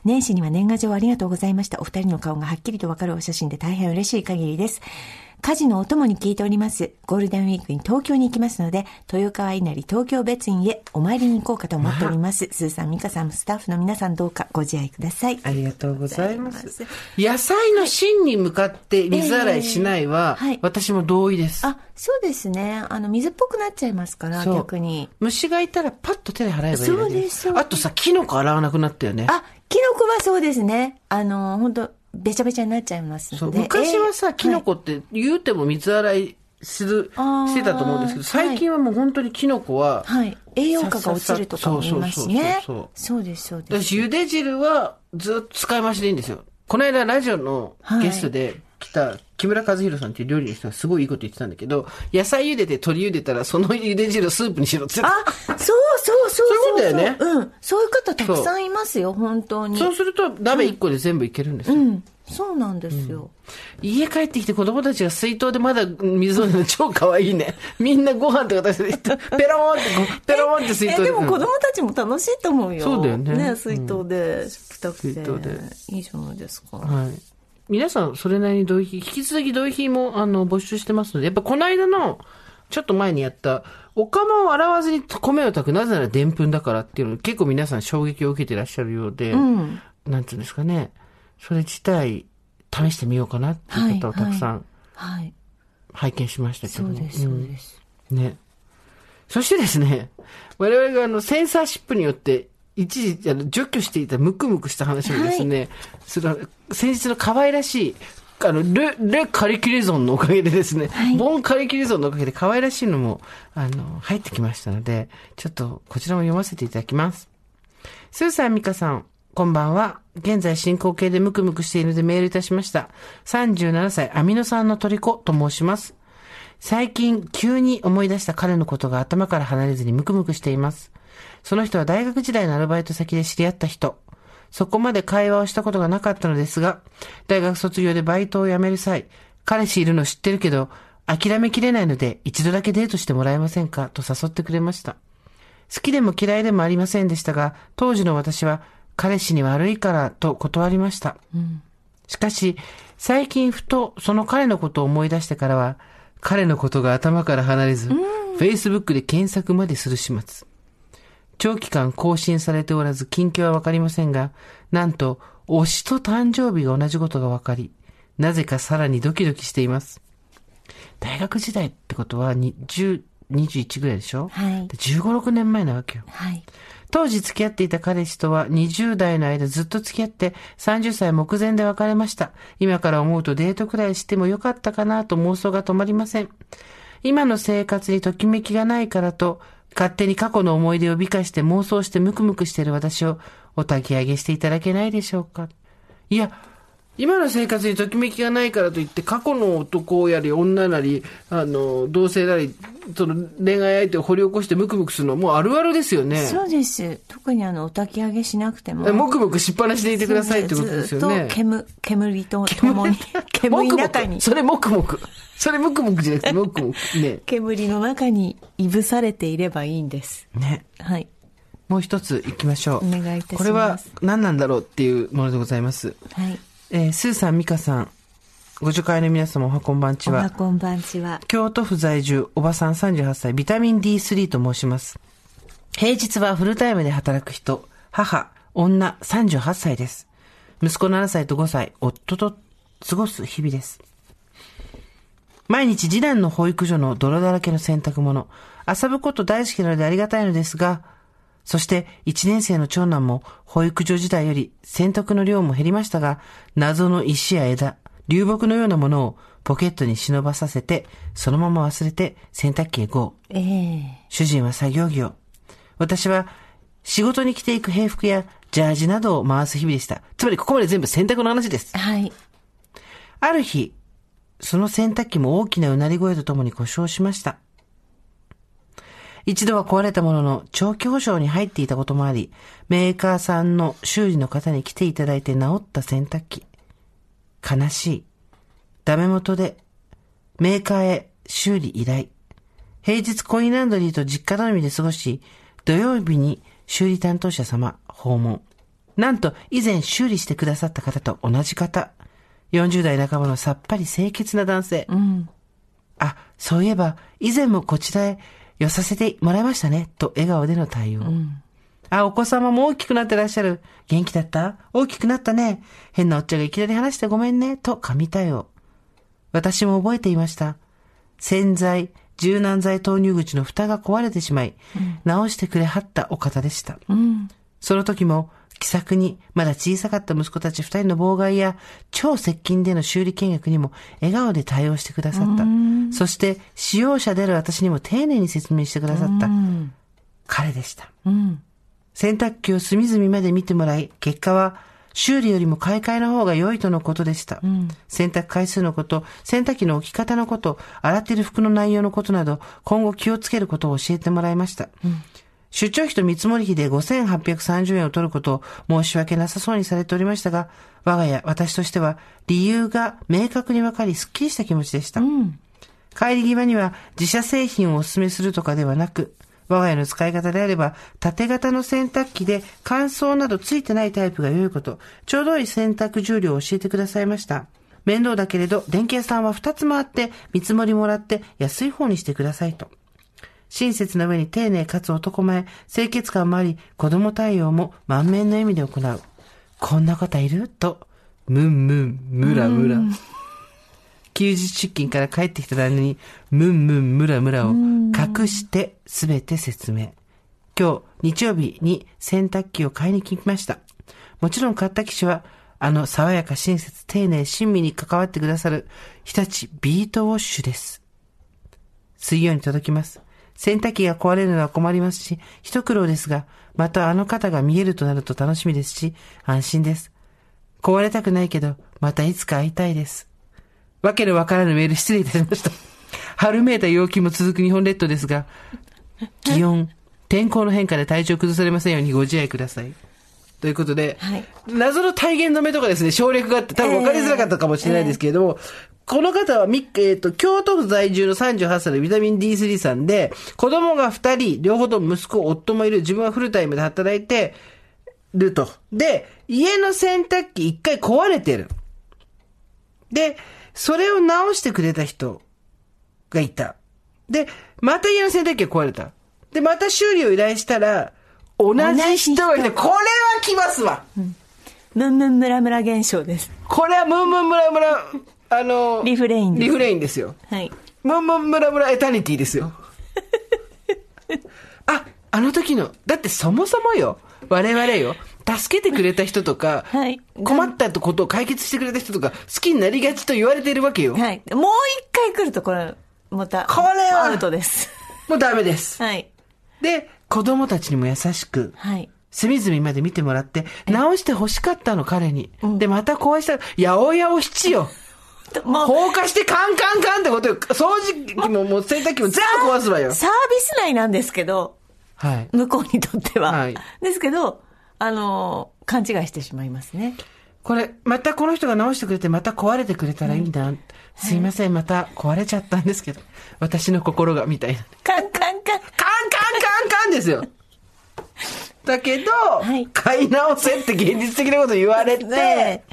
年始には年賀状ありがとうございました。お二人の顔がはっきりとわかるお写真で大変嬉しい限りです。家事のお供に聞いております。ゴールデンウィークに東京に行きますので、豊川稲荷東京別院へお参りに行こうかと思っております。スーさん、ミカさん、スタッフの皆さんどうかご自愛ください。ありがとうございます。野菜の芯に向かって水洗いしないは、ええはい私も同意です。あ、そうですね。あの、水っぽくなっちゃいますから、逆に。虫がいたらパッと手で払えばいいそうですそうですあとさ、キノコ洗わなくなったよね。あ、キノコはそうですね。あの、本当べちゃべちゃになっちゃいますので。昔はさ、えーキノコって言うても水洗いする、あーしてたと思うんですけど、最近はもう本当にキノコは、はい。はい。栄養価が落ちるとかも言いますしねそうです、そうです。私、茹で汁はずっと使い回しでいいんですよ。この間、ラジオのゲストで来た木村和弘さんっていう料理の人がすごいいいこと言ってたんだけど、野菜茹でて鶏茹でたら、その茹で汁をスープにしろってあ、そうそうそうそう。そういうことだよねうん。そういう方たくさんいますよ、本当に。そうすると、鍋1個で全部いけるんですよ。うん。そうなんですよ。家帰ってきて子供たちが水筒でまだ水を飲むの超可愛いね。[LAUGHS] みんなご飯とか出して、ペローンって [LAUGHS] ペローンって水筒え、でもうん子供たちも楽しいと思うよ。そうだよねね、水筒で食べたくて。水筒でいいじゃないですか。はい。皆さん、それなりに同意引き続き同意も、あの、募集してますので、やっぱこの間の、ちょっと前にやった、お釜を洗わずに米を炊く、なぜならでんぷんだからっていうの、結構皆さん衝撃を受けてらっしゃるようで、うん。なんていうんですかね、それ自体、試してみようかなっていう方をたくさんはい。拝見しましたけども。そうです、そうです。ね。そしてですね、我々があの、センサーシップによって、一時、あの、除去していたムクムクした話もですね、その、先日の可愛らしい、あの、レ、レカリキュレゾンのおかげでですね、ボンカリキュレゾンのおかげで可愛らしいのも、あの、入ってきましたので、ちょっと、こちらも読ませていただきます。スーさん、ミカさん、こんばんは。現在進行形でムクムクしているのでメールいたしました。37歳、アミノ酸の虜と申します。最近、急に思い出した彼のことが頭から離れずにムクムクしています。その人は大学時代のアルバイト先で知り合った人。そこまで会話をしたことがなかったのですが、大学卒業でバイトを辞める際、彼氏いるの知ってるけど、諦めきれないので一度だけデートしてもらえませんか？と誘ってくれました。好きでも嫌いでもありませんでしたが、当時の私は彼氏に悪いからと断りました。しかし、最近ふとその彼のことを思い出してからは、彼のことが頭から離れず、Facebook で検索までする始末。長期間更新されておらず近況はわかりませんが、なんと、推しと誕生日が同じことがわかり、なぜかさらにドキドキしています。大学時代ってことは、に10 21ぐらいでしょ？はいで15、6年前なわけよ。はい。当時付き合っていた彼氏とは20代の間ずっと付き合って30歳目前で別れました。今から思うとデートくらいしてもよかったかなと妄想が止まりません。今の生活にときめきがないからと、勝手に過去の思い出を美化して妄想してムクムクしてる私をお焚き上げしていただけないでしょうか。いや、今の生活にときめきがないからといって、過去の男やり女なり、あの、同性なり、その恋愛相手を掘り起こしてムクムクするのはもうあるあるですよね。そうです。特にあの、お焚き上げしなくても。ムクムクしっぱなしでいてくださいってことですよね。ずっと煙、煙と共に、煙の中に、それもくもく。それもくもくじゃなくて、もくもく。ね。[LAUGHS] 煙の中にいぶされていればいいんです。ね。はい。もう一つ行きましょう。お願いいたしますこれは何なんだろうっていうものでございます。はい。えースーさん、ミカさん、ご助会の皆様、おはこんばんちは。おはこんばんちは。京都府在住、おばさん38歳、ビタミン D3 と申します。平日はフルタイムで働く人、母、女38歳です。息子7歳と5歳、夫と過ごす日々です。毎日次男の保育所の泥だらけの洗濯物、遊ぶこと大好きなのでありがたいのですが、そして1年生の長男も保育所時代より洗濯の量も減りましたが、謎の石や枝、流木のようなものをポケットに忍ばさせて、そのまま忘れて洗濯機へ GO。ええ主人は作業着を。私は仕事に着ていく平服やジャージなどを回す日々でした。つまりここまで全部洗濯の話です。はい。ある日、その洗濯機も大きなうなり声とともに故障しました。一度は壊れたものの長期保証に入っていたこともあり、メーカーさんの修理の方に来ていただいて治った洗濯機。悲しい。ダメ元で、メーカーへ修理依頼。平日コインランドリーと実家頼みで過ごし、土曜日に修理担当者様訪問。なんと以前修理してくださった方と同じ方。40代半ばのさっぱり清潔な男性。うん。あ、そういえば、以前もこちらへ寄させてもらいましたね、と笑顔での対応。あ、お子様も大きくなってらっしゃる。元気だった？大きくなったね。変なおっちゃんがいきなり話してごめんね、と神対応。私も覚えていました。洗剤、柔軟剤投入口の蓋が壊れてしまい、直してくれはったお方でした。うん。その時も、気さくに、まだ小さかった息子たち二人の妨害や、超接近での修理見学にも、笑顔で対応してくださった。そして、使用者である私にも丁寧に説明してくださった。うん。彼でした。うん。洗濯機を隅々まで見てもらい、結果は、修理よりも買い替えの方が良いとのことでした。洗濯回数のこと、洗濯機の置き方のこと、洗っている服の内容のことなど、今後気をつけることを教えてもらいました。出張費と見積もり費で5830円を取ることを申し訳なさそうにされておりましたが、我が家、私としては理由が明確にわかり、すっきりした気持ちでした。帰り際には自社製品をお勧めするとかではなく、我が家の使い方であれば、縦型の洗濯機で乾燥などついてないタイプが良いこと、ちょうどいい洗濯重量を教えてくださいました。面倒だけれど、電気屋さんは2つ回って、見積もりもらって安い方にしてくださいと。親切な上に丁寧かつ男前、清潔感もあり、子供対応も満面の笑みで行う。こんな方いる？と、ムンムン、ムラムラ。休日出勤から帰ってきた旦那に、ムンムンムラムラを隠してすべて説明。今日、日曜日に洗濯機を買いに来ました。もちろん買った機種は、あの爽やか親切丁寧親身に関わってくださる、日立ビートウォッシュです。水曜に届きます。洗濯機が壊れるのは困りますし、一苦労ですが、またあの方が見えるとなると楽しみですし、安心です。壊れたくないけど、またいつか会いたいです。わけのわからぬメール失礼いたしました。春めいた陽気も続く日本列島ですが、気温、天候の変化で体調崩されませんようにご自愛ください。ということで、はい謎の体言止めとかですね、省略があって多分分かりづらかったかもしれないですけれども、この方はみ、えっ、と、京都府在住の38歳のビタミン D3 さんで、子供が2人、両方とも息子、夫もいる、自分はフルタイムで働いてると。で、家の洗濯機一回壊れてる。で、それを直してくれた人がいた。で、また家の洗濯機が壊れた。で、また修理を依頼したら、同じ人がいて、これは来ますわ。ムンムンムラムラ現象です。これはムンムンムラムラ、あの、リフレインですリフレインですよ。はい。ムンムンムラムラエタニティですよ。[LAUGHS] あ、あの時の、だってそもそもよ、我々よ、助けてくれた人とか、はい困ったことを解決してくれた人とか、好きになりがちと言われているわけよ。はい。もう一回来るとこれ、また、これはアウトです。もうダメです。はい。で、子供たちにも優しく、はい。隅々まで見てもらって、直して欲しかったの、彼に。で、また壊したら、やおやお七よ。もう、放火してカンカンカンってことよ。掃除機ももう洗濯機も全部壊すわよ。サービス内なんですけど、はい。向こうにとっては。はいですけど、あの、勘違いしてしまいますね。これ、またこの人が直してくれて、また壊れてくれたらいいな。すいません、また壊れちゃったんですけど。私の心が、みたいな。カンカンカン。カンカンカンカンですよ。だけど、はい買い直せって現実的なこと言われて、ね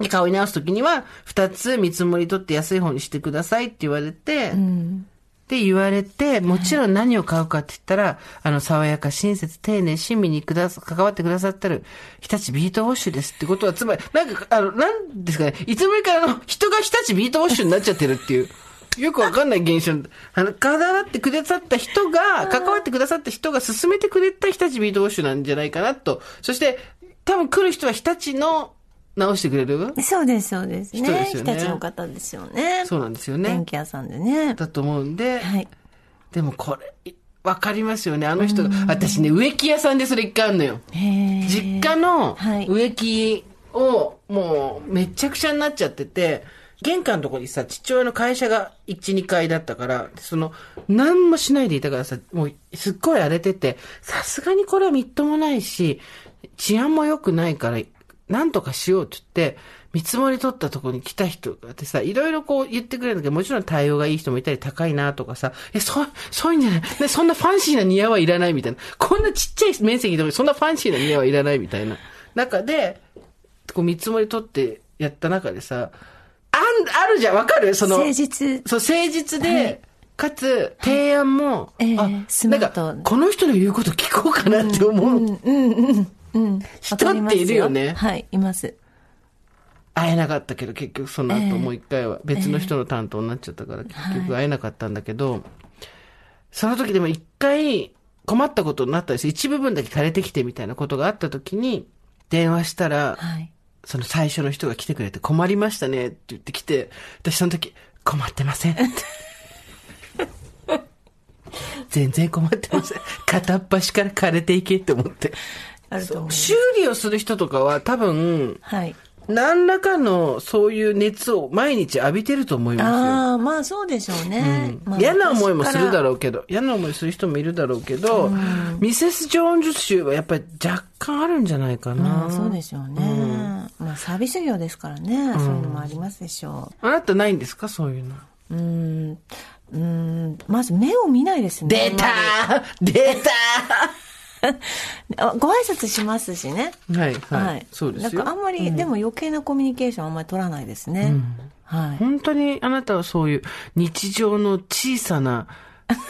で買い直すときには、二つ見積もり取って安い方にしてくださいって言われて、って言われて、もちろん何を買うかって言ったら、あの、爽やか、親切、丁寧、親身にくださ、関わってくださってる、日立ビートウォッシュですってことは、つまり、なんか、あの、なんですかね、いつもよりからの、人が日立ビートウォッシュになっちゃってるっていう。よくわかんない現象。あの、関わってくださった人が、関わってくださった人が勧めてくれた日立ビートウォッシュなんじゃないかなと。そして、多分来る人は日立の直してくれる？そうです、そうですね。人ですよね日立の方ですよね。そうなんですよね。電気屋さんでね。だと思うんで、はい。でもこれ、いわかりますよね。あの人が、私ね、植木屋さんでそれ一回あんのよ。へー実家のはい植木を、もう、めちゃくちゃになっちゃってて、玄関のとこにさ、父親の会社が1、2階だったから、その、何もしないでいたからさ、もう、すっごい荒れてて、さすがにこれはみっともないし、治安も良くないから、なんとかしようって言って、見積もり取ったとこに来た人がってさ、いろいろこう言ってくれるんだけど、もちろん対応がいい人もいたり高いなとかさ、え、そう、そういうんじゃない？ねそんなファンシーな庭はいらないみたいな。こんなちっちゃい面積でもそんなファンシーな庭はいらないみたいな。中で、こう見積もり取ってやった中でさ、あん、あるじゃん、わかる？その、誠実。そう、誠実で、はいかつ、提案も、ええあ、スマートなんか、この人の言うこと聞こうかなって思う。うん、うん、うん。うん。人っているよねはい、います。会えなかったけど、結局その後ええもう一回は別の人の担当になっちゃったから、結局会えなかったんだけど、その時でも一回困ったことになったんですよ。一部分だけ枯れてきてみたいなことがあった時に、電話したら、はい。その最初の人が来てくれて困りましたねって言ってきて、私その時、困ってませんって。[LAUGHS] 全然困ってません。片っ端から枯れていけって思って。あると思う。修理をする人とかは多分、はい。何らかのそういう熱を毎日浴びてると思いますよ。ああ、まあそうでしょうね。まあ嫌な思いもするだう。ろうけど、嫌な思いする人もいるだろうけど、ミセス・ジョーンズ州はやっぱり若干あるんじゃないかな。まあそうでしょうね。まあサービス業ですからね。そういうのもありますでしょあなたないんですかそういうの。う。ん。うーん。まず目を見ないですね。出たー出たあご挨拶しますしね。ーはい、はい、はい。そうですよ。なんかあんまり、でも余計なコミュニケーションあんまり取らないですね。はい。本当にあなたはそういう日常の小さな、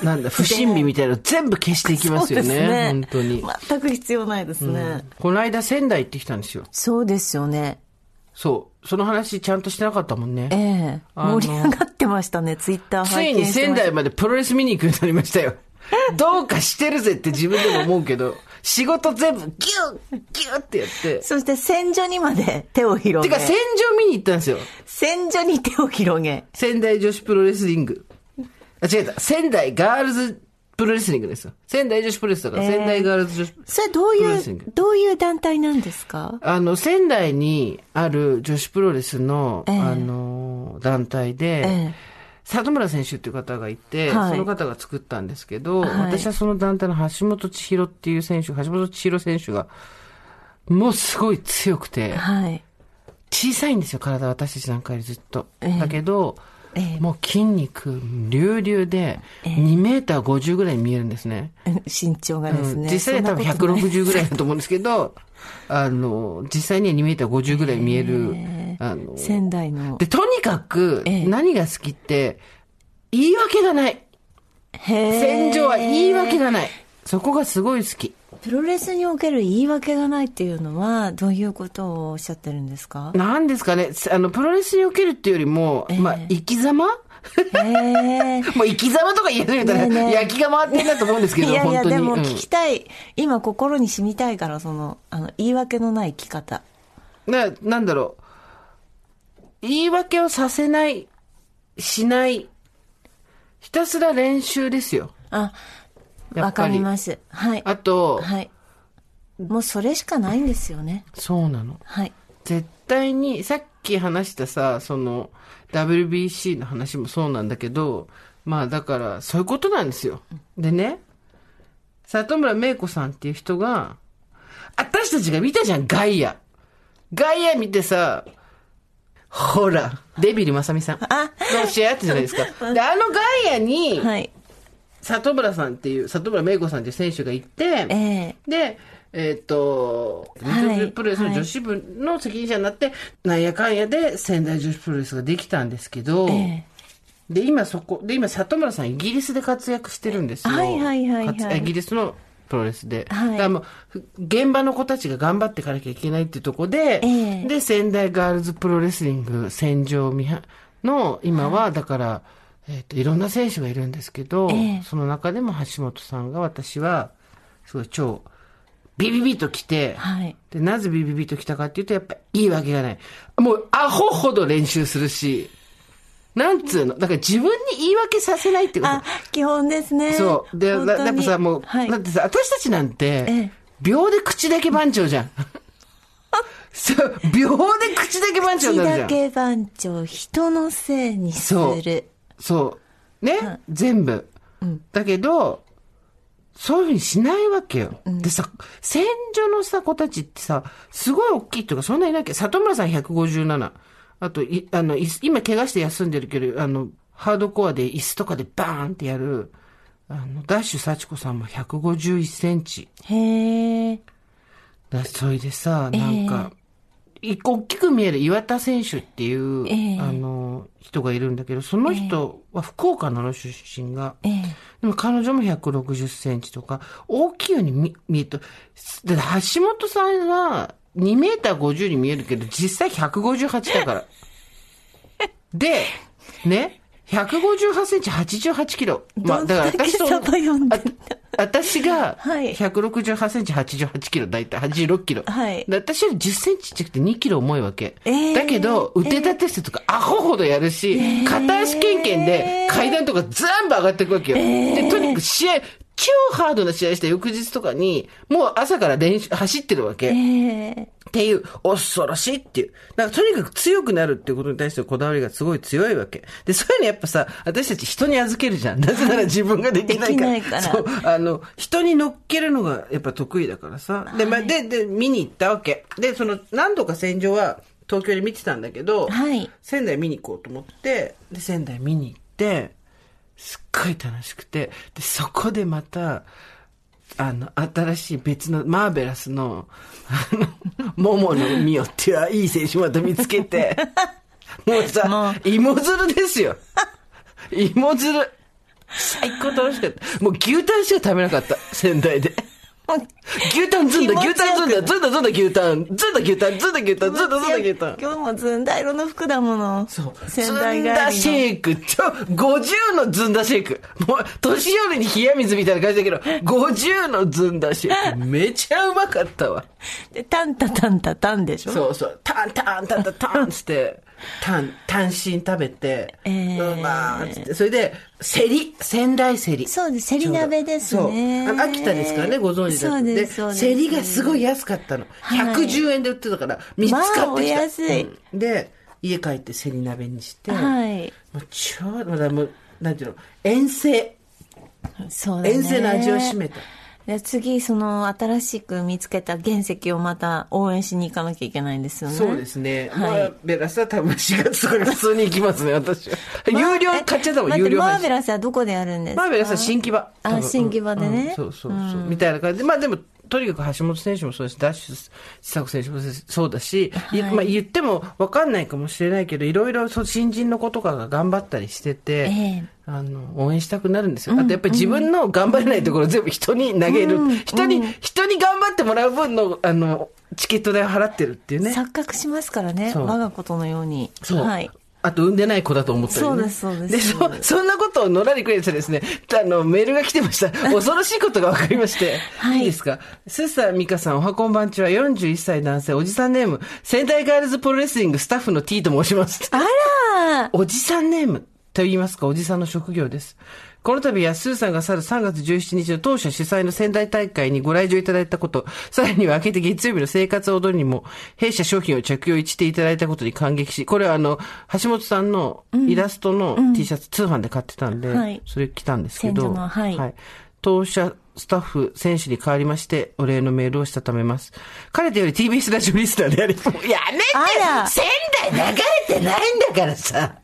なんだ、[LAUGHS] 不審火みたいなの全部消していきますよね。です本当に。全く必要ないですね。この間仙台行ってきたんですよ。そうですよね。そう。その話ちゃんとしてなかったもんね。ええあの盛り上がってましたね、ツイッターつ拝いに仙台までプロレス見に行くようになりましたよ。[LAUGHS] どうかしてるぜって自分でも思うけど、仕事全部ギュッ、ギュッってやって。そして戦場にまで手を広げ。てか戦場見に行ったんですよ。戦場に手を広げ。仙台女子プロレスリング。あ、違えた。仙台ガールズプロレスリングですよ。仙台女子プロレスだから、えー仙台ガールズ女子。それどういプロレスリングう、どういう団体なんですか？あの、仙台にある女子プロレスの、ええあの、団体で、ええ里村選手っていう方がいて、はいその方が作ったんですけど、はい私はその団体の橋本千尋っていう選手、橋本千尋選手が、もうすごい強くて、はい。小さいんですよ、体私たちなんかよりずっと。ええだけど、ええもう筋肉、隆々で、2メーター50ぐらいに見えるんですね。[LAUGHS] 身長がですね。うん実際には多分そんなことない160ぐらいだと思うんですけど、[LAUGHS] あの、実際には2メーター50ぐらい見える、あの、仙台の。で、とにかく、ええ何が好きって、言い訳がない。戦場は言い訳がない。そこがすごい好き。プロレスにおける言い訳がないっていうのは、どういうことをおっしゃってるんですか？なんですかね、あの、プロレスにおけるっていうよりも、ええまあ、生き様？へえ。[LAUGHS] もう生き様とか言い始めたら、ね焼きが回ってんだと思うんですけど、いやいや。でもうん聞きたい。今心に染みたいから、その、あの、言い訳のない生き方。な、なんだろう。言い訳をさせない、しない。ひたすら練習ですよ。あ、わかります。はい。あと、はい。もうそれしかないんですよね。そうなの。はい。絶対に、さっき話したさ、その、WBC の話もそうなんだけど、まあだから、そういうことなんですよ。でね、里村芽子さんっていう人が、私たちが見たじゃん、ガイア。ガイア見てさ、ほら、デビルまさみさんの試合あったじゃないですか。[LAUGHS] で、あのガイアに、はい。里村さんっていう、里村芽子さんっていう選手がいて、ええ。で、えっ、と、プロレスの女子部の責任者になって、なんやかんやで仙台女子プロレスができたんですけど、ええ。で、今そこ、で、今里村さんイギリスで活躍してるんですよ。はいはいはいはい。活イギリスのプロレスで。はい。だからもう、ふ現場の子たちが頑張っていかなきゃいけないっていうところで、ええ。で、仙台ガールズプロレスリング戦場の、今は、だから、えっ、と、いろんな選手がいるんですけど、ええその中でも橋本さんが私は、すごい超、ビビビと来て、はい。で、なぜビビビと来たかっていうと、やっぱいいわけがない。もう、アホほど練習するし、なんつうの。だから自分に言い訳させないってこと。あ、基本ですね。そう。で、やっぱさ、もう、はいだ。ってさ、私たちなんてええ、秒で口だけ番長じゃん。[LAUGHS] そう、秒で口だけ番長になるじゃん。口だけ番長、人のせいにすそうる。そう。ね、はい全部。うんだけど、そういうふうにしないわけよ。でさ、戦場のさ、子たちってさ、すごい大きいとか、そんなにいないけど、里村さん157。あと、い、あの、今怪我して休んでるけど、あの、ハードコアで椅子とかでバーンってやる、あの、ダッシュ幸子さんも151センチ。へえ。だそれでさ、なんか、一個大きく見える岩田選手っていう、ええあの、人がいるんだけど、その人は福岡なの出身が。ええ。でも彼女も160センチとか、大きいように見見えると、で橋本さんは2メーター50に見えるけど、実際158だから。[LAUGHS] で、ね、158センチ88キロ。まあ、だから私と、私がはい168センチ88キロ、だいたい86キロ。はいで私より10センチちくて2キロ重いわけ。えーだけど、腕立て伏せとかアホほどやるし、片足ケンケンで階段とか全部上がっていくわけよ。で、とにかく試合、超ハードな試合した翌日とかに、もう朝から練習、走ってるわけ。ええ。っていう、恐ろしいっていう。だからとにかく強くなるっていうことに対してのこだわりがすごい強いわけ。で、そういうのやっぱさ、私たち人に預けるじゃん。[LAUGHS] なぜなら自分ができないから。できないからそう、あの、人に乗っけるのがやっぱ得意だからさ。で、まあ、で、で、見に行ったわけ。で、その、何度か戦場は東京で見てたんだけど、はい仙台見に行こうと思って、で、仙台見に行って、すっごい楽しくて、で、そこでまた、あの、新しい別の、マーベラスの、あの、桃の実をっていういい選手また見つけて、[LAUGHS] もうもさ、芋づるですよ。芋づる。最高楽しかった。もう牛タンしか食べなかった、仙台で。牛タンずんだ、牛タンずんだ、ずんだずんだ牛タン、ずんだ牛タン、ずんだ牛タン、ずんだずんだ牛タン。今日もずんだ色の服だもの。そう。仙ずんだシェイク。ちょ、50のずんだシェイク。もう、年寄りに冷や水みたいな感じだけど、[LAUGHS] 50のずんだシェイク。めちゃうまかったわ。で、タンタタンタタンでしょ？そうそう。タンタンタンタンタンつって、タン、単身食べて、えーうまーっつって。それで、セリ、仙台セリ。そうですセリ鍋ですねそう。あ秋田ですからね、ご存知だそうですそうですセリがすごい安かったの。はい110円で売ってたから、3つ買ってきた。まあお安いうんで、家帰ってセリ鍋にして、はい。もう超、まだもう、なんていうの、遠征。そうだね。遠征の味を占めた。で次、その、新しく見つけた原石をまた応援しに行かなきゃいけないんですよね。そうですね。はいまあ、ベラスは多分4月とかに普通に行きますね、私は。[LAUGHS] 有料買っちゃったもん、待って有料。マーベラスはどこでやるんですか？マーベラスは新木場。あ新木場でねうんそうそうそう。みたいな感じで。まあでも、とにかく橋本選手もそうです。ダッシュ、千佐子選手もそうだし、いはいまあ言っても分かんないかもしれないけど、いろいろそう新人の子とかが頑張ったりしてて、ええあの、応援したくなるんですよ。あとやっぱり自分の頑張れないところ全部人に投げる。人に、人に頑張ってもらう分の、あの、チケット代を払ってるっていうね。錯覚しますからね。我がことのように。そう。はい。あと、産んでない子だと思ったり、ね。そうですそうですで、そ、そんなことをのらりくれてですね、あの、メールが来てました。[LAUGHS] 恐ろしいことが分かりまして。はいいいですか？スッサミカさん、おはこんばんちは、41歳男性、おじさんネーム、仙台ガールズプロレスリングスタッフの T と申します。あらおじさんネーム。と言いますか、おじさんの職業です。この度はスーさんが去る3月17日の当社主催の仙台大会にご来場いただいたこと、さらには明けて月曜日の生活を踊りにも、弊社商品を着用していただいたことに感激し、これはあの、橋本さんのイラストの T シャツ、通販で買ってたんで、はい。それ着たんですけど、先祖のはい。当社スタッフ、選手に代わりまして、お礼のメールをしたためます。彼とより TBS ラジオリスナーであり、もうやめて仙台流れてないんだからさ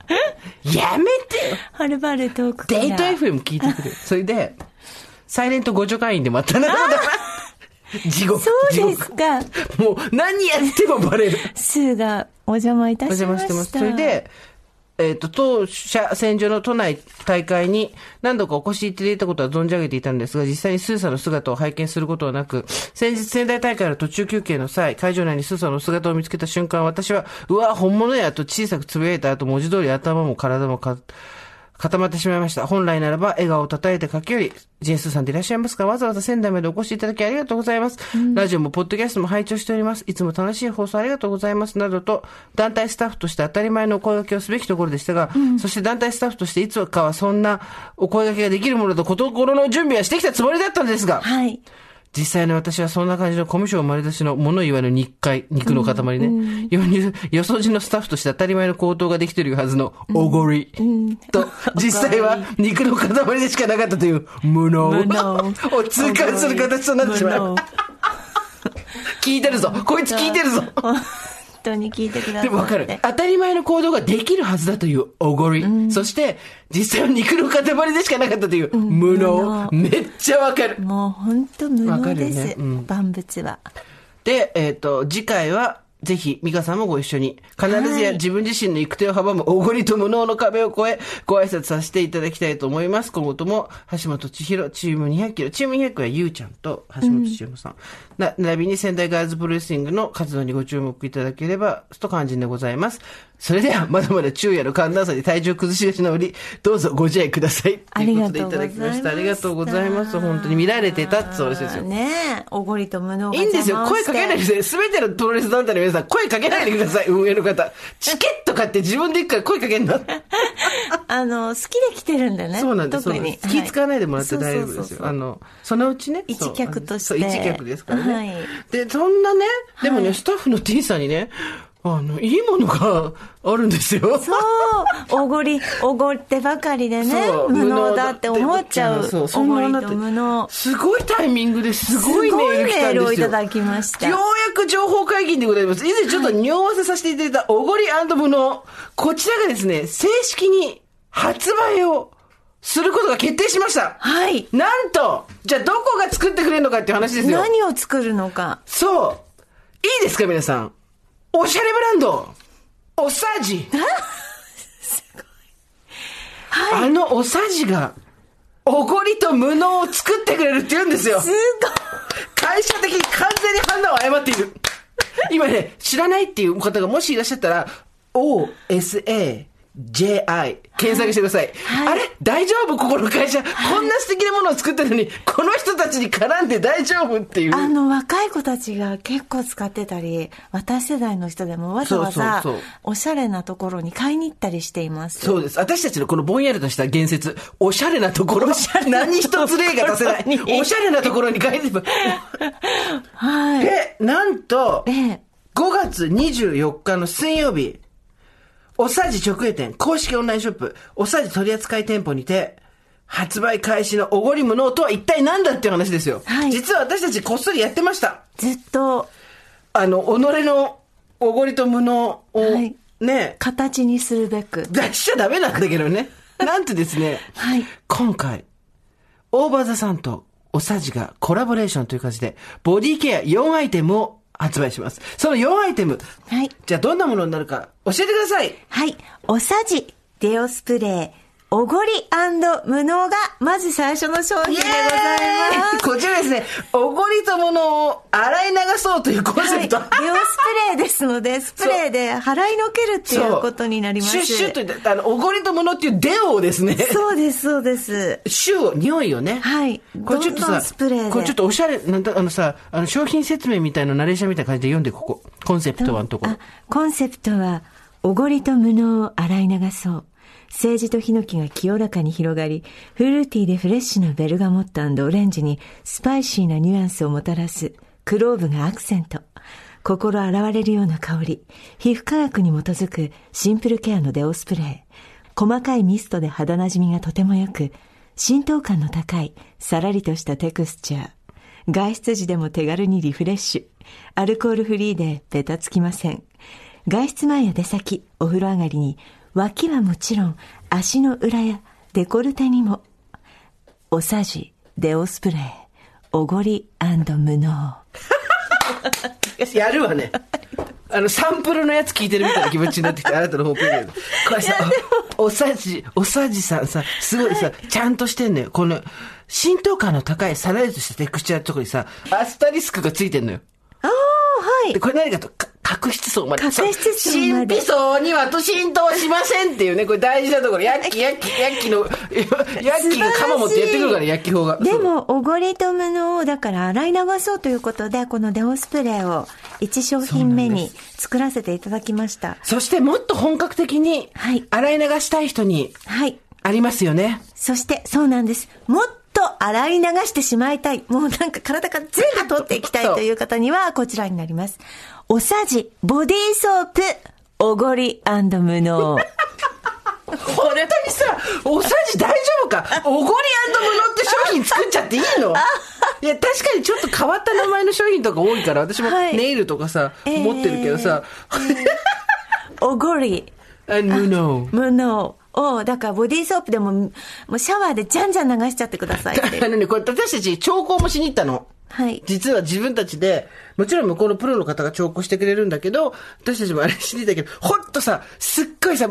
やめてよはるばる遠くから。デート FM 聞いてくれ。それで、サイレント互助会員でもあったな。地獄。そうです地か。獄もう何やってもバレる。スーがお邪魔いたおしました。邪魔してます。それで、えっ、と、当社戦場の都内大会に何度かお越しいただいたことは存じ上げていたんですが、実際にスーサの姿を拝見することはなく、先日仙台大会の途中休憩の際、会場内にスーサの姿を見つけた瞬間、私は、うわ、本物やと小さく呟いた後、文字通り頭も体もか、固まってしまいました。本来ならば、笑顔を叩いて駆け寄り、ジェンスーさんでいらっしゃいますかわざわざ仙台までお越しいただきありがとうございます。ラジオもポッドキャストも拝聴しております。いつも楽しい放送ありがとうございます。などと、団体スタッフとして当たり前のお声掛けをすべきところでしたが、そして団体スタッフとしていつかはそんなお声掛けができるものと心の準備はしてきたつもりだったんですが、はい。実際に私はそんな感じのコミュ障丸出しの物言わぬ日会、肉の塊ね。よによそじのスタッフとして当たり前の行動ができているはずのおごり。と、実際は肉の塊でしかなかったという無能。[LAUGHS] を痛感する形となってしまう。[LAUGHS] 聞いてるぞ。こいつ聞いてるぞ。本 [LAUGHS] 当に聞いてくださって。でもわかる。当たり前の行動ができるはずだというおごり。そして、実際は肉の塊でしかなかったという無能。めっちゃわかる。もう本当無能です。ねうん万物は。で、えっ、と、次回は、ぜひ、ミカさんもご一緒に、必ずやはい自分自身の行く手を阻むおごりと無能の壁を越え、ご挨拶させていただきたいと思います。今後とも、橋本千尋、チーム200キロ、チーム200キロはゆうちゃんと橋本千尋さん。な、並びに仙台ガールズプロレスリングの活動にご注目いただければ、と肝心でございます。それでは、まだまだ昼夜の寒暖差で体重崩しがちな折、どうぞご自愛ください。ありがということでいただきました。あとうございました。りがとうございます。本当に見られてたってそうですよ。ねえ、おごりと無能がいいんですよ。声かけないで。で、すべてのプロレス団体の皆さん、声かけないでください、[LAUGHS] 運営の方。チケット買って自分で行くから声かけんな。[LAUGHS] あの、好きで来てるんだよね。そうなんです。特に。気使わないでもらって大丈夫ですよ。あの、そのうちね。一客としてそう、一客ですからね。はいで、そんなね、でもね、スタッフの T さんにね、あの、いいものがあるんですよ。そう、おごり、おごってばかりでね無能だって思っちゃう。そう、そおんなのごりと無能。すごいタイミングですごいメール来たんですよ。すごいメールをいただきましたようやく情報解禁でございます。以前ちょっと匂わせさせていただいたおごり無能。こちらがですね、正式に発売をすることが決定しました。はい。なんと、じゃあどこが作ってくれるのかっていう話ですよ。何を作るのか。そう。いいですか皆さん。おしゃれブランド。おさじ。[LAUGHS] あのおさじが、おごりと無能を作ってくれるって言うんですよ。すごい。会社的に完全に判断を誤っている。今ね、知らないっていう方がもしいらっしゃったら、OSA、JI、検索してください。あれ？大丈夫？ここの会社、こんな素敵なものを作ってるのに、この人たちに絡んで大丈夫っていう？あの、若い子たちが結構使ってたり、私世代の人でもわざわざそうそうそう、おしゃれなところに買いに行ったりしています。そうです。私たちのこのぼんやりとした言説、おしゃれなところ、何一つ例が出せない。[LAUGHS] おしゃれなところに書いて [LAUGHS] はい。で、なんと、ええ。5月24日の水曜日、おさじ直営店公式オンラインショップ、おさじ取扱店舗にて、発売開始のおごり無能とは一体何だっていう話ですよ。はい実は私たちこっそりやってました。ずっとあの、己のおごりと無能を、はいね、形にするべく。出しちゃダメなんだけどね。[LAUGHS] なんてですね、はい。今回、オーバーザさんとおさじがコラボレーションという感じで、ボディケア4アイテムを発売します。その4アイテム、はい。じゃあどんなものになるか教えてください。はい。おさじ、デオスプレー、おごり無能が、まず最初の商品でございます。こちらですね、おごりとものを洗い流そうというコンセはい。プト。デオスプレーですので、スプレーで払いのけるっていうことになります。シュッシュッとあの、おごりとものっていうデオをですね、そうです、そうです。シュを、匂いをね。はい。これちょっとさどんどんスプレーで。これちょっとおしゃれ、なんだ、あのさ、あの、商品説明みたいなナレーションみたいな感じで読んで、ここ。コンセプトはのところあ。コンセプトは、おごりと無能を洗い流そう。セージとヒノキが清らかに広がり、フルーティーでフレッシュなベルガモットオレンジにスパイシーなニュアンスをもたらすクローブがアクセント。心洗われるような香り。皮膚科学に基づくシンプルケアのデオスプレー。細かいミストで肌なじみがとても良く、浸透感の高いさらりとしたテクスチャー。外出時でも手軽にリフレッシュ。アルコールフリーでベタつきません。外出前や出先、お風呂上がりに、脇はもちろん足の裏やデコルテにも。おさじ、デオスプレー、おごり無能。やるわね。あの、サンプルのやつ聞いてるみたいな気持ちになってきて、あなたのホームページで。これさ、おさじ、おさじさんさ、すごいさ、ちゃんとしてんのよ。この、浸透感の高いさらりとしたテクスチャーのとこにさ、アスタリスクがついてんのよ。ああ、はい。で、これ何かと、角質層まで。角質層まで神秘層にはと浸透しませんっていうね、これ大事なところ。ヤッキー、ヤッキー、ヤッキーの、ヤッキーが鎌持ってやってくるから、ヤッキー法が。でも、おごりと無能を、だから洗い流そうということで、このデオスプレーを1商品目に作らせていただきました。そしてもっと本格的にはい、洗い流したい人に、はい。ありますよね。そして、そうなんです。もっと洗い流してしまいたい。もうなんか体から全部取っていきたいという方には、こちらになります。おさじ、ボディーソープ、おごり無能。本当にさ、おさじ大丈夫か？おごり無能って商品作っちゃっていいの？いや、確かにちょっと変わった名前の商品とか多いから、私もはいネイルとかさ、えー持ってるけどさ、おごり、[LAUGHS] あ無能。無能を、だからボディーソープでも、もうシャワーでじゃんじゃん流しちゃってくださいあ。[LAUGHS] のね、これ私たち調校もしに行ったの？はい。実は自分たちで、もちろん向こうのプロの方が調校してくれるんだけど、私たちもあれしに行ったけど、ほんとさ、すっごいさ、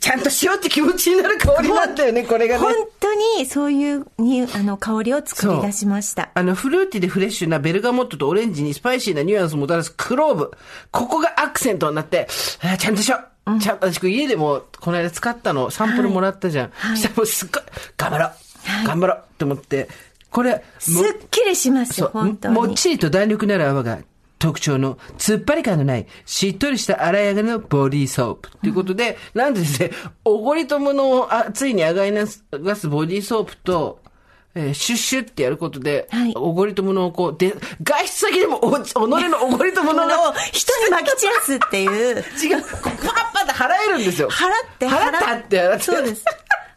ちゃんとしようって気持ちになる香りなんだよね、これがね本。当にそういうにあの香りを作り出しました。あの、フルーティーでフレッシュなベルガモットとオレンジにスパイシーなニュアンスをもたらすクローブ。ここがアクセントになって、あーちゃんとしよう。ちゃん私これ家でもこの間使ったの、サンプルもらったじゃん。はいしたらもうすっごい、頑張ろう、頑張ろうって思って、これ、もすっきりしますよ、本当に。もっちりと弾力のある泡が特徴の突っ張り感のないしっとりした洗い上がりのボディーソープ。ということで、なんとですね、おごりとものをあついにあがいなすがすボディーソープと、えーシュッシュってやることで、はいおごりとものをこう、で、外出先でもお、己のおごりともののを [LAUGHS] 人に撒き散らすっていう。[LAUGHS] 違う、パッパって払えるんですよ。払って、払ったって払って。そうです。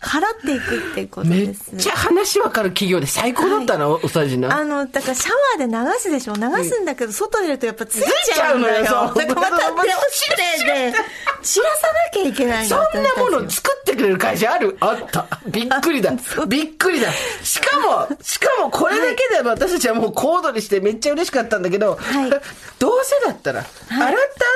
払っていくっていうことめっです。ちゃ話わかる企業で最高だったな、おおさじな。あの、だからシャワーで流すでしょ流すんだけど、外出るとやっぱついちゃうんだよ。だからまた手をスプレーで散らさなきゃいけないのそんなもの作ってくれる会社ある？あった。びっくりだ。びっくりだ。しかも、しかもこれだけで私たちはもう小躍りしてめっちゃ嬉しかったんだけど、はいどうせだったら、洗っ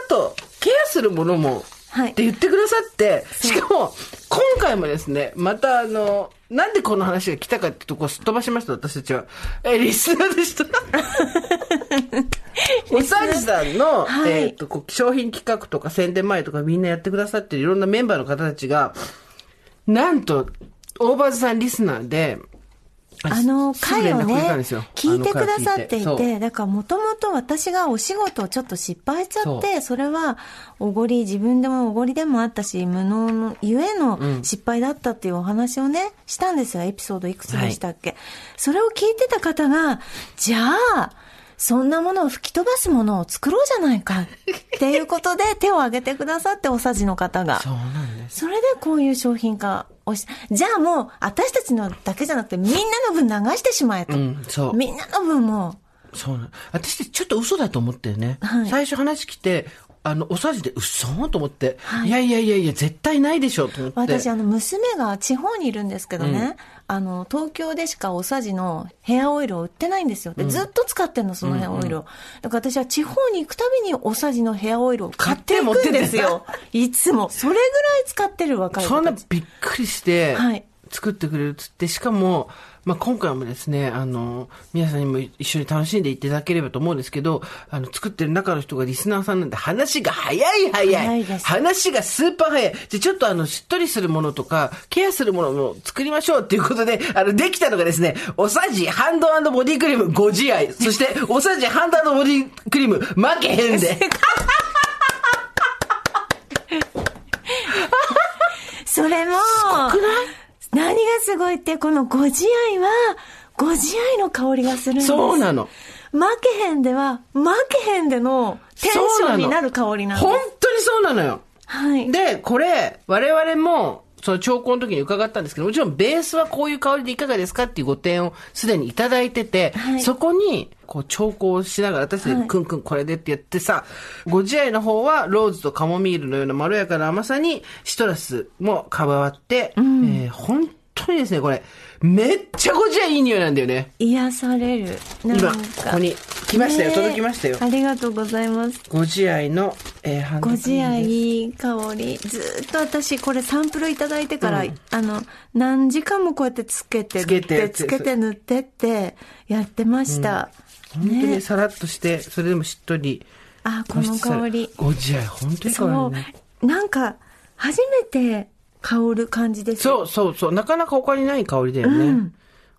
た後、ケアするものも、はいって言ってくださって、しかも、今回もですね、またあの、なんでこの話が来たかってとこをすっ飛ばしました、私たちは。え、リスナーでした？[LAUGHS] おさじさんの、はいえっ、と、こう商品企画とか宣伝前とかみんなやってくださってるいろんなメンバーの方たちが、なんと、オーバーズさんリスナーで、あの回をね聞いてくださっていて、だからもともと私がお仕事をちょっと失敗しちゃって、そそれはおごり、自分でもおごりでもあったし、無能のゆえの失敗だったっていうお話をね、したんですよ。エピソードいくつでしたっけ、それを聞いてた方が、じゃあ、そんなものを吹き飛ばすものを作ろうじゃないか [LAUGHS] っていうことで手を挙げてくださって、おさじの方が。そうなんです。それでこういう商品化をし、じゃあもう、私たちのだけじゃなくて、みんなの分流してしまえと。うんそうみんなの分も、そうなん私ちょっと嘘だと思ってよね。はい最初話来て、あの、おさじで嘘と思って、い、やいやいやいや、絶対ないでしょと思って。私、あの、娘が地方にいるんですけどね、あの、東京でしかおさじのヘアオイルを売ってないんですよ。で、ずっと使ってんの、そのヘアオイルを。だから私は地方に行くたびにおさじのヘアオイルを買っていくんですよ。いつも。それぐらい使ってる若い子そんな。びっくりしてはい、作ってくれるっつって、しかも、まあ、今回もですね、あの、皆さんにも一緒に楽しんでいただければと思うんですけど、あの、作ってる中の人がリスナーさんなんで話が早い早い。話がスーパー早い。じゃ、ちょっとあの、しっとりするものとか、ケアするものも作りましょうっていうことで、あの、できたのがですね、おさじハンドボディクリームご自愛。そして、おさじハンドボディクリーム負けへんで。[LAUGHS] それも、くない？何がすごいって、このご自愛は、ご自愛の香りがするんです。そうなの。負けへんでは、負けへんでのテンションになる香りなんです。本当にそうなのよ。はい。で、これ、我々も、その聴講の時に伺ったんですけど、もちろんベースはこういう香りでいかがですかっていうご提案をすでにいただいてて、はいそこに、こう、調香をしながら、私はいで、くんくんこれでってやってさ、ご自愛の方は、ローズとカモミールのようなまろやかな甘さに、シトラスも加わって、えー本当にですね、これ、めっちゃご自愛いい匂いなんだよね。癒される。なん今、かここに来ましたよ、ね届きましたよ。ありがとうございます。ご自愛の、えーハンドご自クリームです愛いい香り。ずーっと私、これサンプルいただいてから、あの、何時間もこうやってつけて、つけてつけて塗ってってやってました。本当にさらっとして、それでもしっとり。あ、この香り。ご自愛、本当に香そりね。う。なんか、初めて香る感じです。そうそうそう。なかなか他にない香りだよね。うん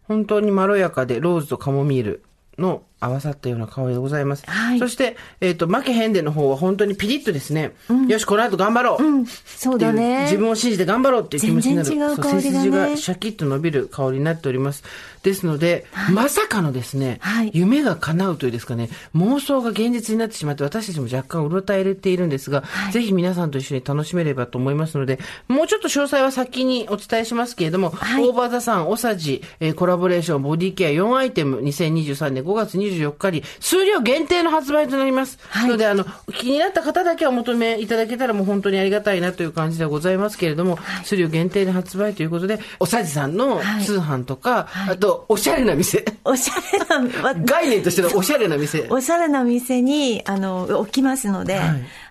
本当にまろやかで、ローズとカモミールの合わさったような香りでございます。はいそして、えっ、と、負けへんでの方は本当にピリッとですね。よし、この後頑張ろう、うん、そうだね。自分を信じて頑張ろうっていう気持ちになる。全然違う香りがね背筋がシャキッと伸びる香りになっております。ですので、まさかのですね、はい夢が叶うというですかね、妄想が現実になってしまって、私たちも若干うろたえれているんですが、ぜひ皆さんと一緒に楽しめればと思いますので、もうちょっと詳細は先にお伝えしますけれども、はいオーバーザさん、オサジ、えーコラボレーション、ボディケア4アイテム、2023年5月24日に、数量限定の発売となります。はいので、あの、気になった方だけお求めいただけたらもう本当にありがたいなという感じでございますけれども、数量限定で発売ということで、おさじさんのはい通販とか、あと、おしゃれな店。おしゃれな、わ概念としてのおしゃれな店。おしゃれな店に、あの、置きますので、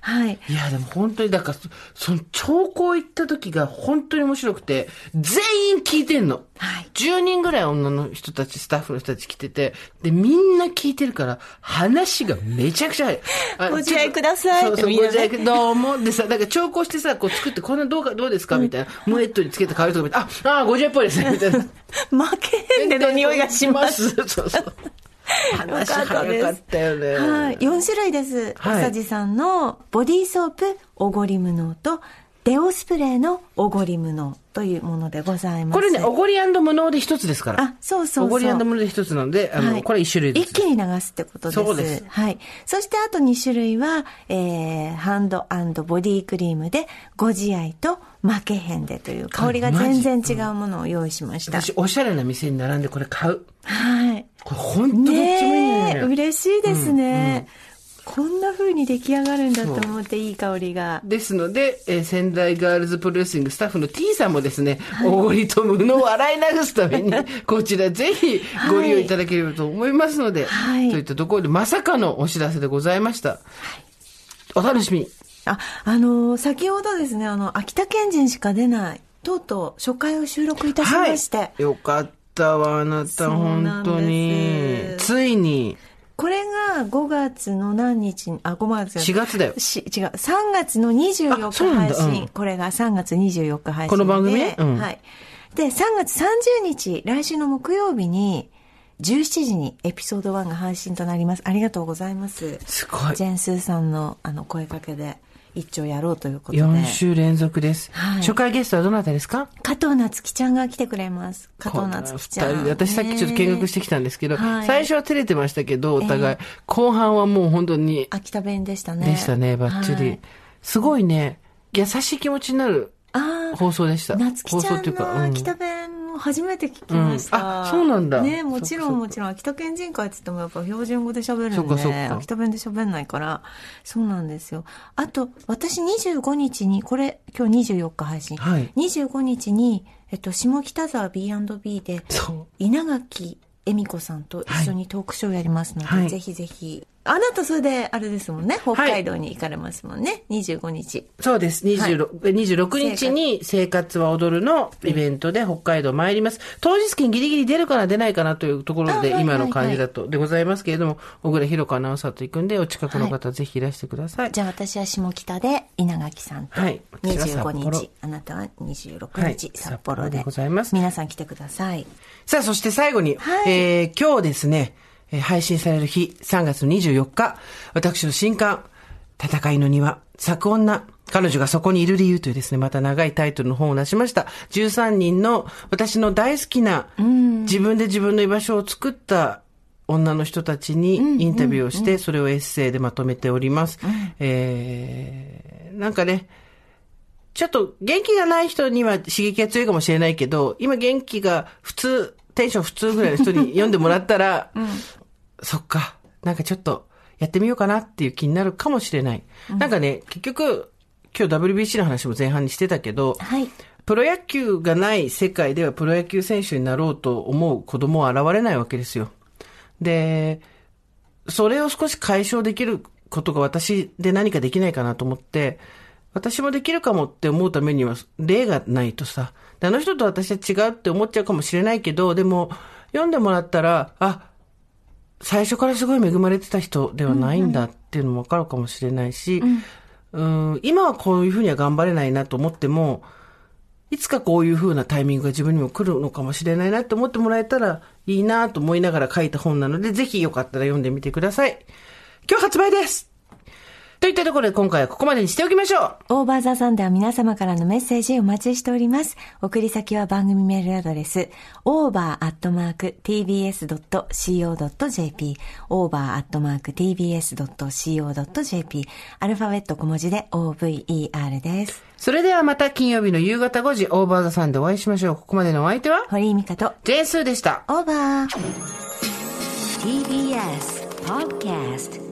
はいはい。いや、でも本当に、だから、そその、兆候行った時が本当に面白くて、全員聞いてんの。はい10人ぐらい女の人たち、スタッフの人たち来てて、で、みんな聞いてるから、話がめちゃくちゃ早い。あ [LAUGHS] ご自愛くださいそうそう、ご自愛どうも。でさ、だから調校してさ、こう作って、こんなどうか、どうですか？みたいな。ムエットにつけた香りとか見て、あ、あ、ご自愛っぽいですね。みたいな。[LAUGHS] 負けへんでの匂いがします。そうそう。話早かったよね。はい。4種類です。はいおさじさんのボディーソープ、おごり無能と、デオスプレーのおごり無能というものでございます。これね、おごり無能で一つですから。あ、そうそうそう。おごり無能で一つなので、あの、はいこれ一種類です。一気に流すってことです。そうですはい。そしてあと2種類は、えー、ハンドボディクリームで、ご自愛と負けへんでという香りが全然違うものを用意しました。私、おしゃれな店に並んでこれ買う。はい。これ本当どっちもいいねえ、ね。嬉しいですね。こんな風に出来上がるんだと思っていい香りが。ですので、えー仙台ガールズプロレスリングスタッフの T さんもですね、おごりと無能を洗い流すために、[LAUGHS] こちらぜひご利用いただければと思いますので、はいといったところでまさかのお知らせでございました。お楽しみに。あ、あのー先ほどですね、あの、秋田県人しか出ない、とうとう初回を収録いたしまして、はい。よかったわ、あなた、本当についに、これが5月の何日に、あ、5月4月だよ。し違う、3月の24あそう日なんだうん配信。これが3月24日配信で。この番組？ねうんはい。で、3月30日、来週の木曜日に、17時にエピソード1が配信となります。ありがとうございます。すごいジ。ェンスーさんのあの声かけで一丁やろうということで。4週連続です。はい初回ゲストはどなたですか？加藤夏樹ちゃんが来てくれます。加藤夏樹ちゃん。私さっきちょっと見学してきたんですけど、はい最初は照れてましたけど、お互い。後半はもう本当に、秋田弁でしたね。でしたね、バッチリ。はいすごいね、優しい気持ちになる。放送でした。夏樹ちゃん放送っていうか、の秋田弁を初めて聞きました。うんあそうなんだねもちろんもちろん秋田県人会って言ってもやっぱ標準語で喋るんで、そっかそっか秋田弁で喋んないから、そうなんですよ。あと、私25日に、これ今日24日配信。はい25日に、えっと、下北沢 B&B で。稲垣恵美子さんと一緒にトークショーやりますので、はいぜひぜひ。あなたそれで、あれですもんね、北海道に行かれますもんね、25日。そうです。26, 26日に生活は踊るのイベントで北海道参ります。当日券ギリギリ出るかな出ないかなというところで今の感じだとでございますけれども、小倉弘子アナウンサーと行くんでお近くの方ぜひいらしてください。じゃあ私は下北で稲垣さんとはい。私は札25幌。日、あなたは26はい日、札幌で札幌でございます。皆さん来てください。さあ、そして最後に、はい。えー今日ですね、えー配信される日、3月の24日、私の新刊、戦いの庭、作女、彼女がそこにいる理由というですね、また長いタイトルの本を出しました。13人の私の大好きな、自分で自分の居場所を作った女の人たちにインタビューをして、それをエッセイでまとめております。えー、なんかね、ちょっと元気がない人には刺激が強いかもしれないけど、今元気が普通、テンション普通ぐらいの人に読んでもらったら、[LAUGHS] そっか、なんかちょっとやってみようかなっていう気になるかもしれない。なんかね、結局、今日 WBC の話も前半にしてたけど、はい。プロ野球がない世界ではプロ野球選手になろうと思う子供は現れないわけですよ。で、それを少し解消できることが私で何かできないかなと思って、私もできるかもって思うためには例がないとさ、であの人と私は違うって思っちゃうかもしれないけど、でも読んでもらったら、あ、最初からすごい恵まれてた人ではないんだっていうのもわかるかもしれないし、うん、今はこういうふうには頑張れないなと思っても、いつかこういう風なタイミングが自分にも来るのかもしれないなって思ってもらえたらいいなと思いながら書いた本なので、ぜひよかったら読んでみてください。今日発売ですといったところで今回はここまでにしておきましょうオーバーザさんでは皆様からのメッセージお待ちしております。送り先は番組メールアドレス、over.tbs.co.jp、over.tbs.co.jp、アルファベット小文字で over です。それではまた金曜日の夕方5時、オーバーザさんでお会いしましょう。ここまでのお相手は、堀井美香と、ジェスーでした。オーバー TBS Podcast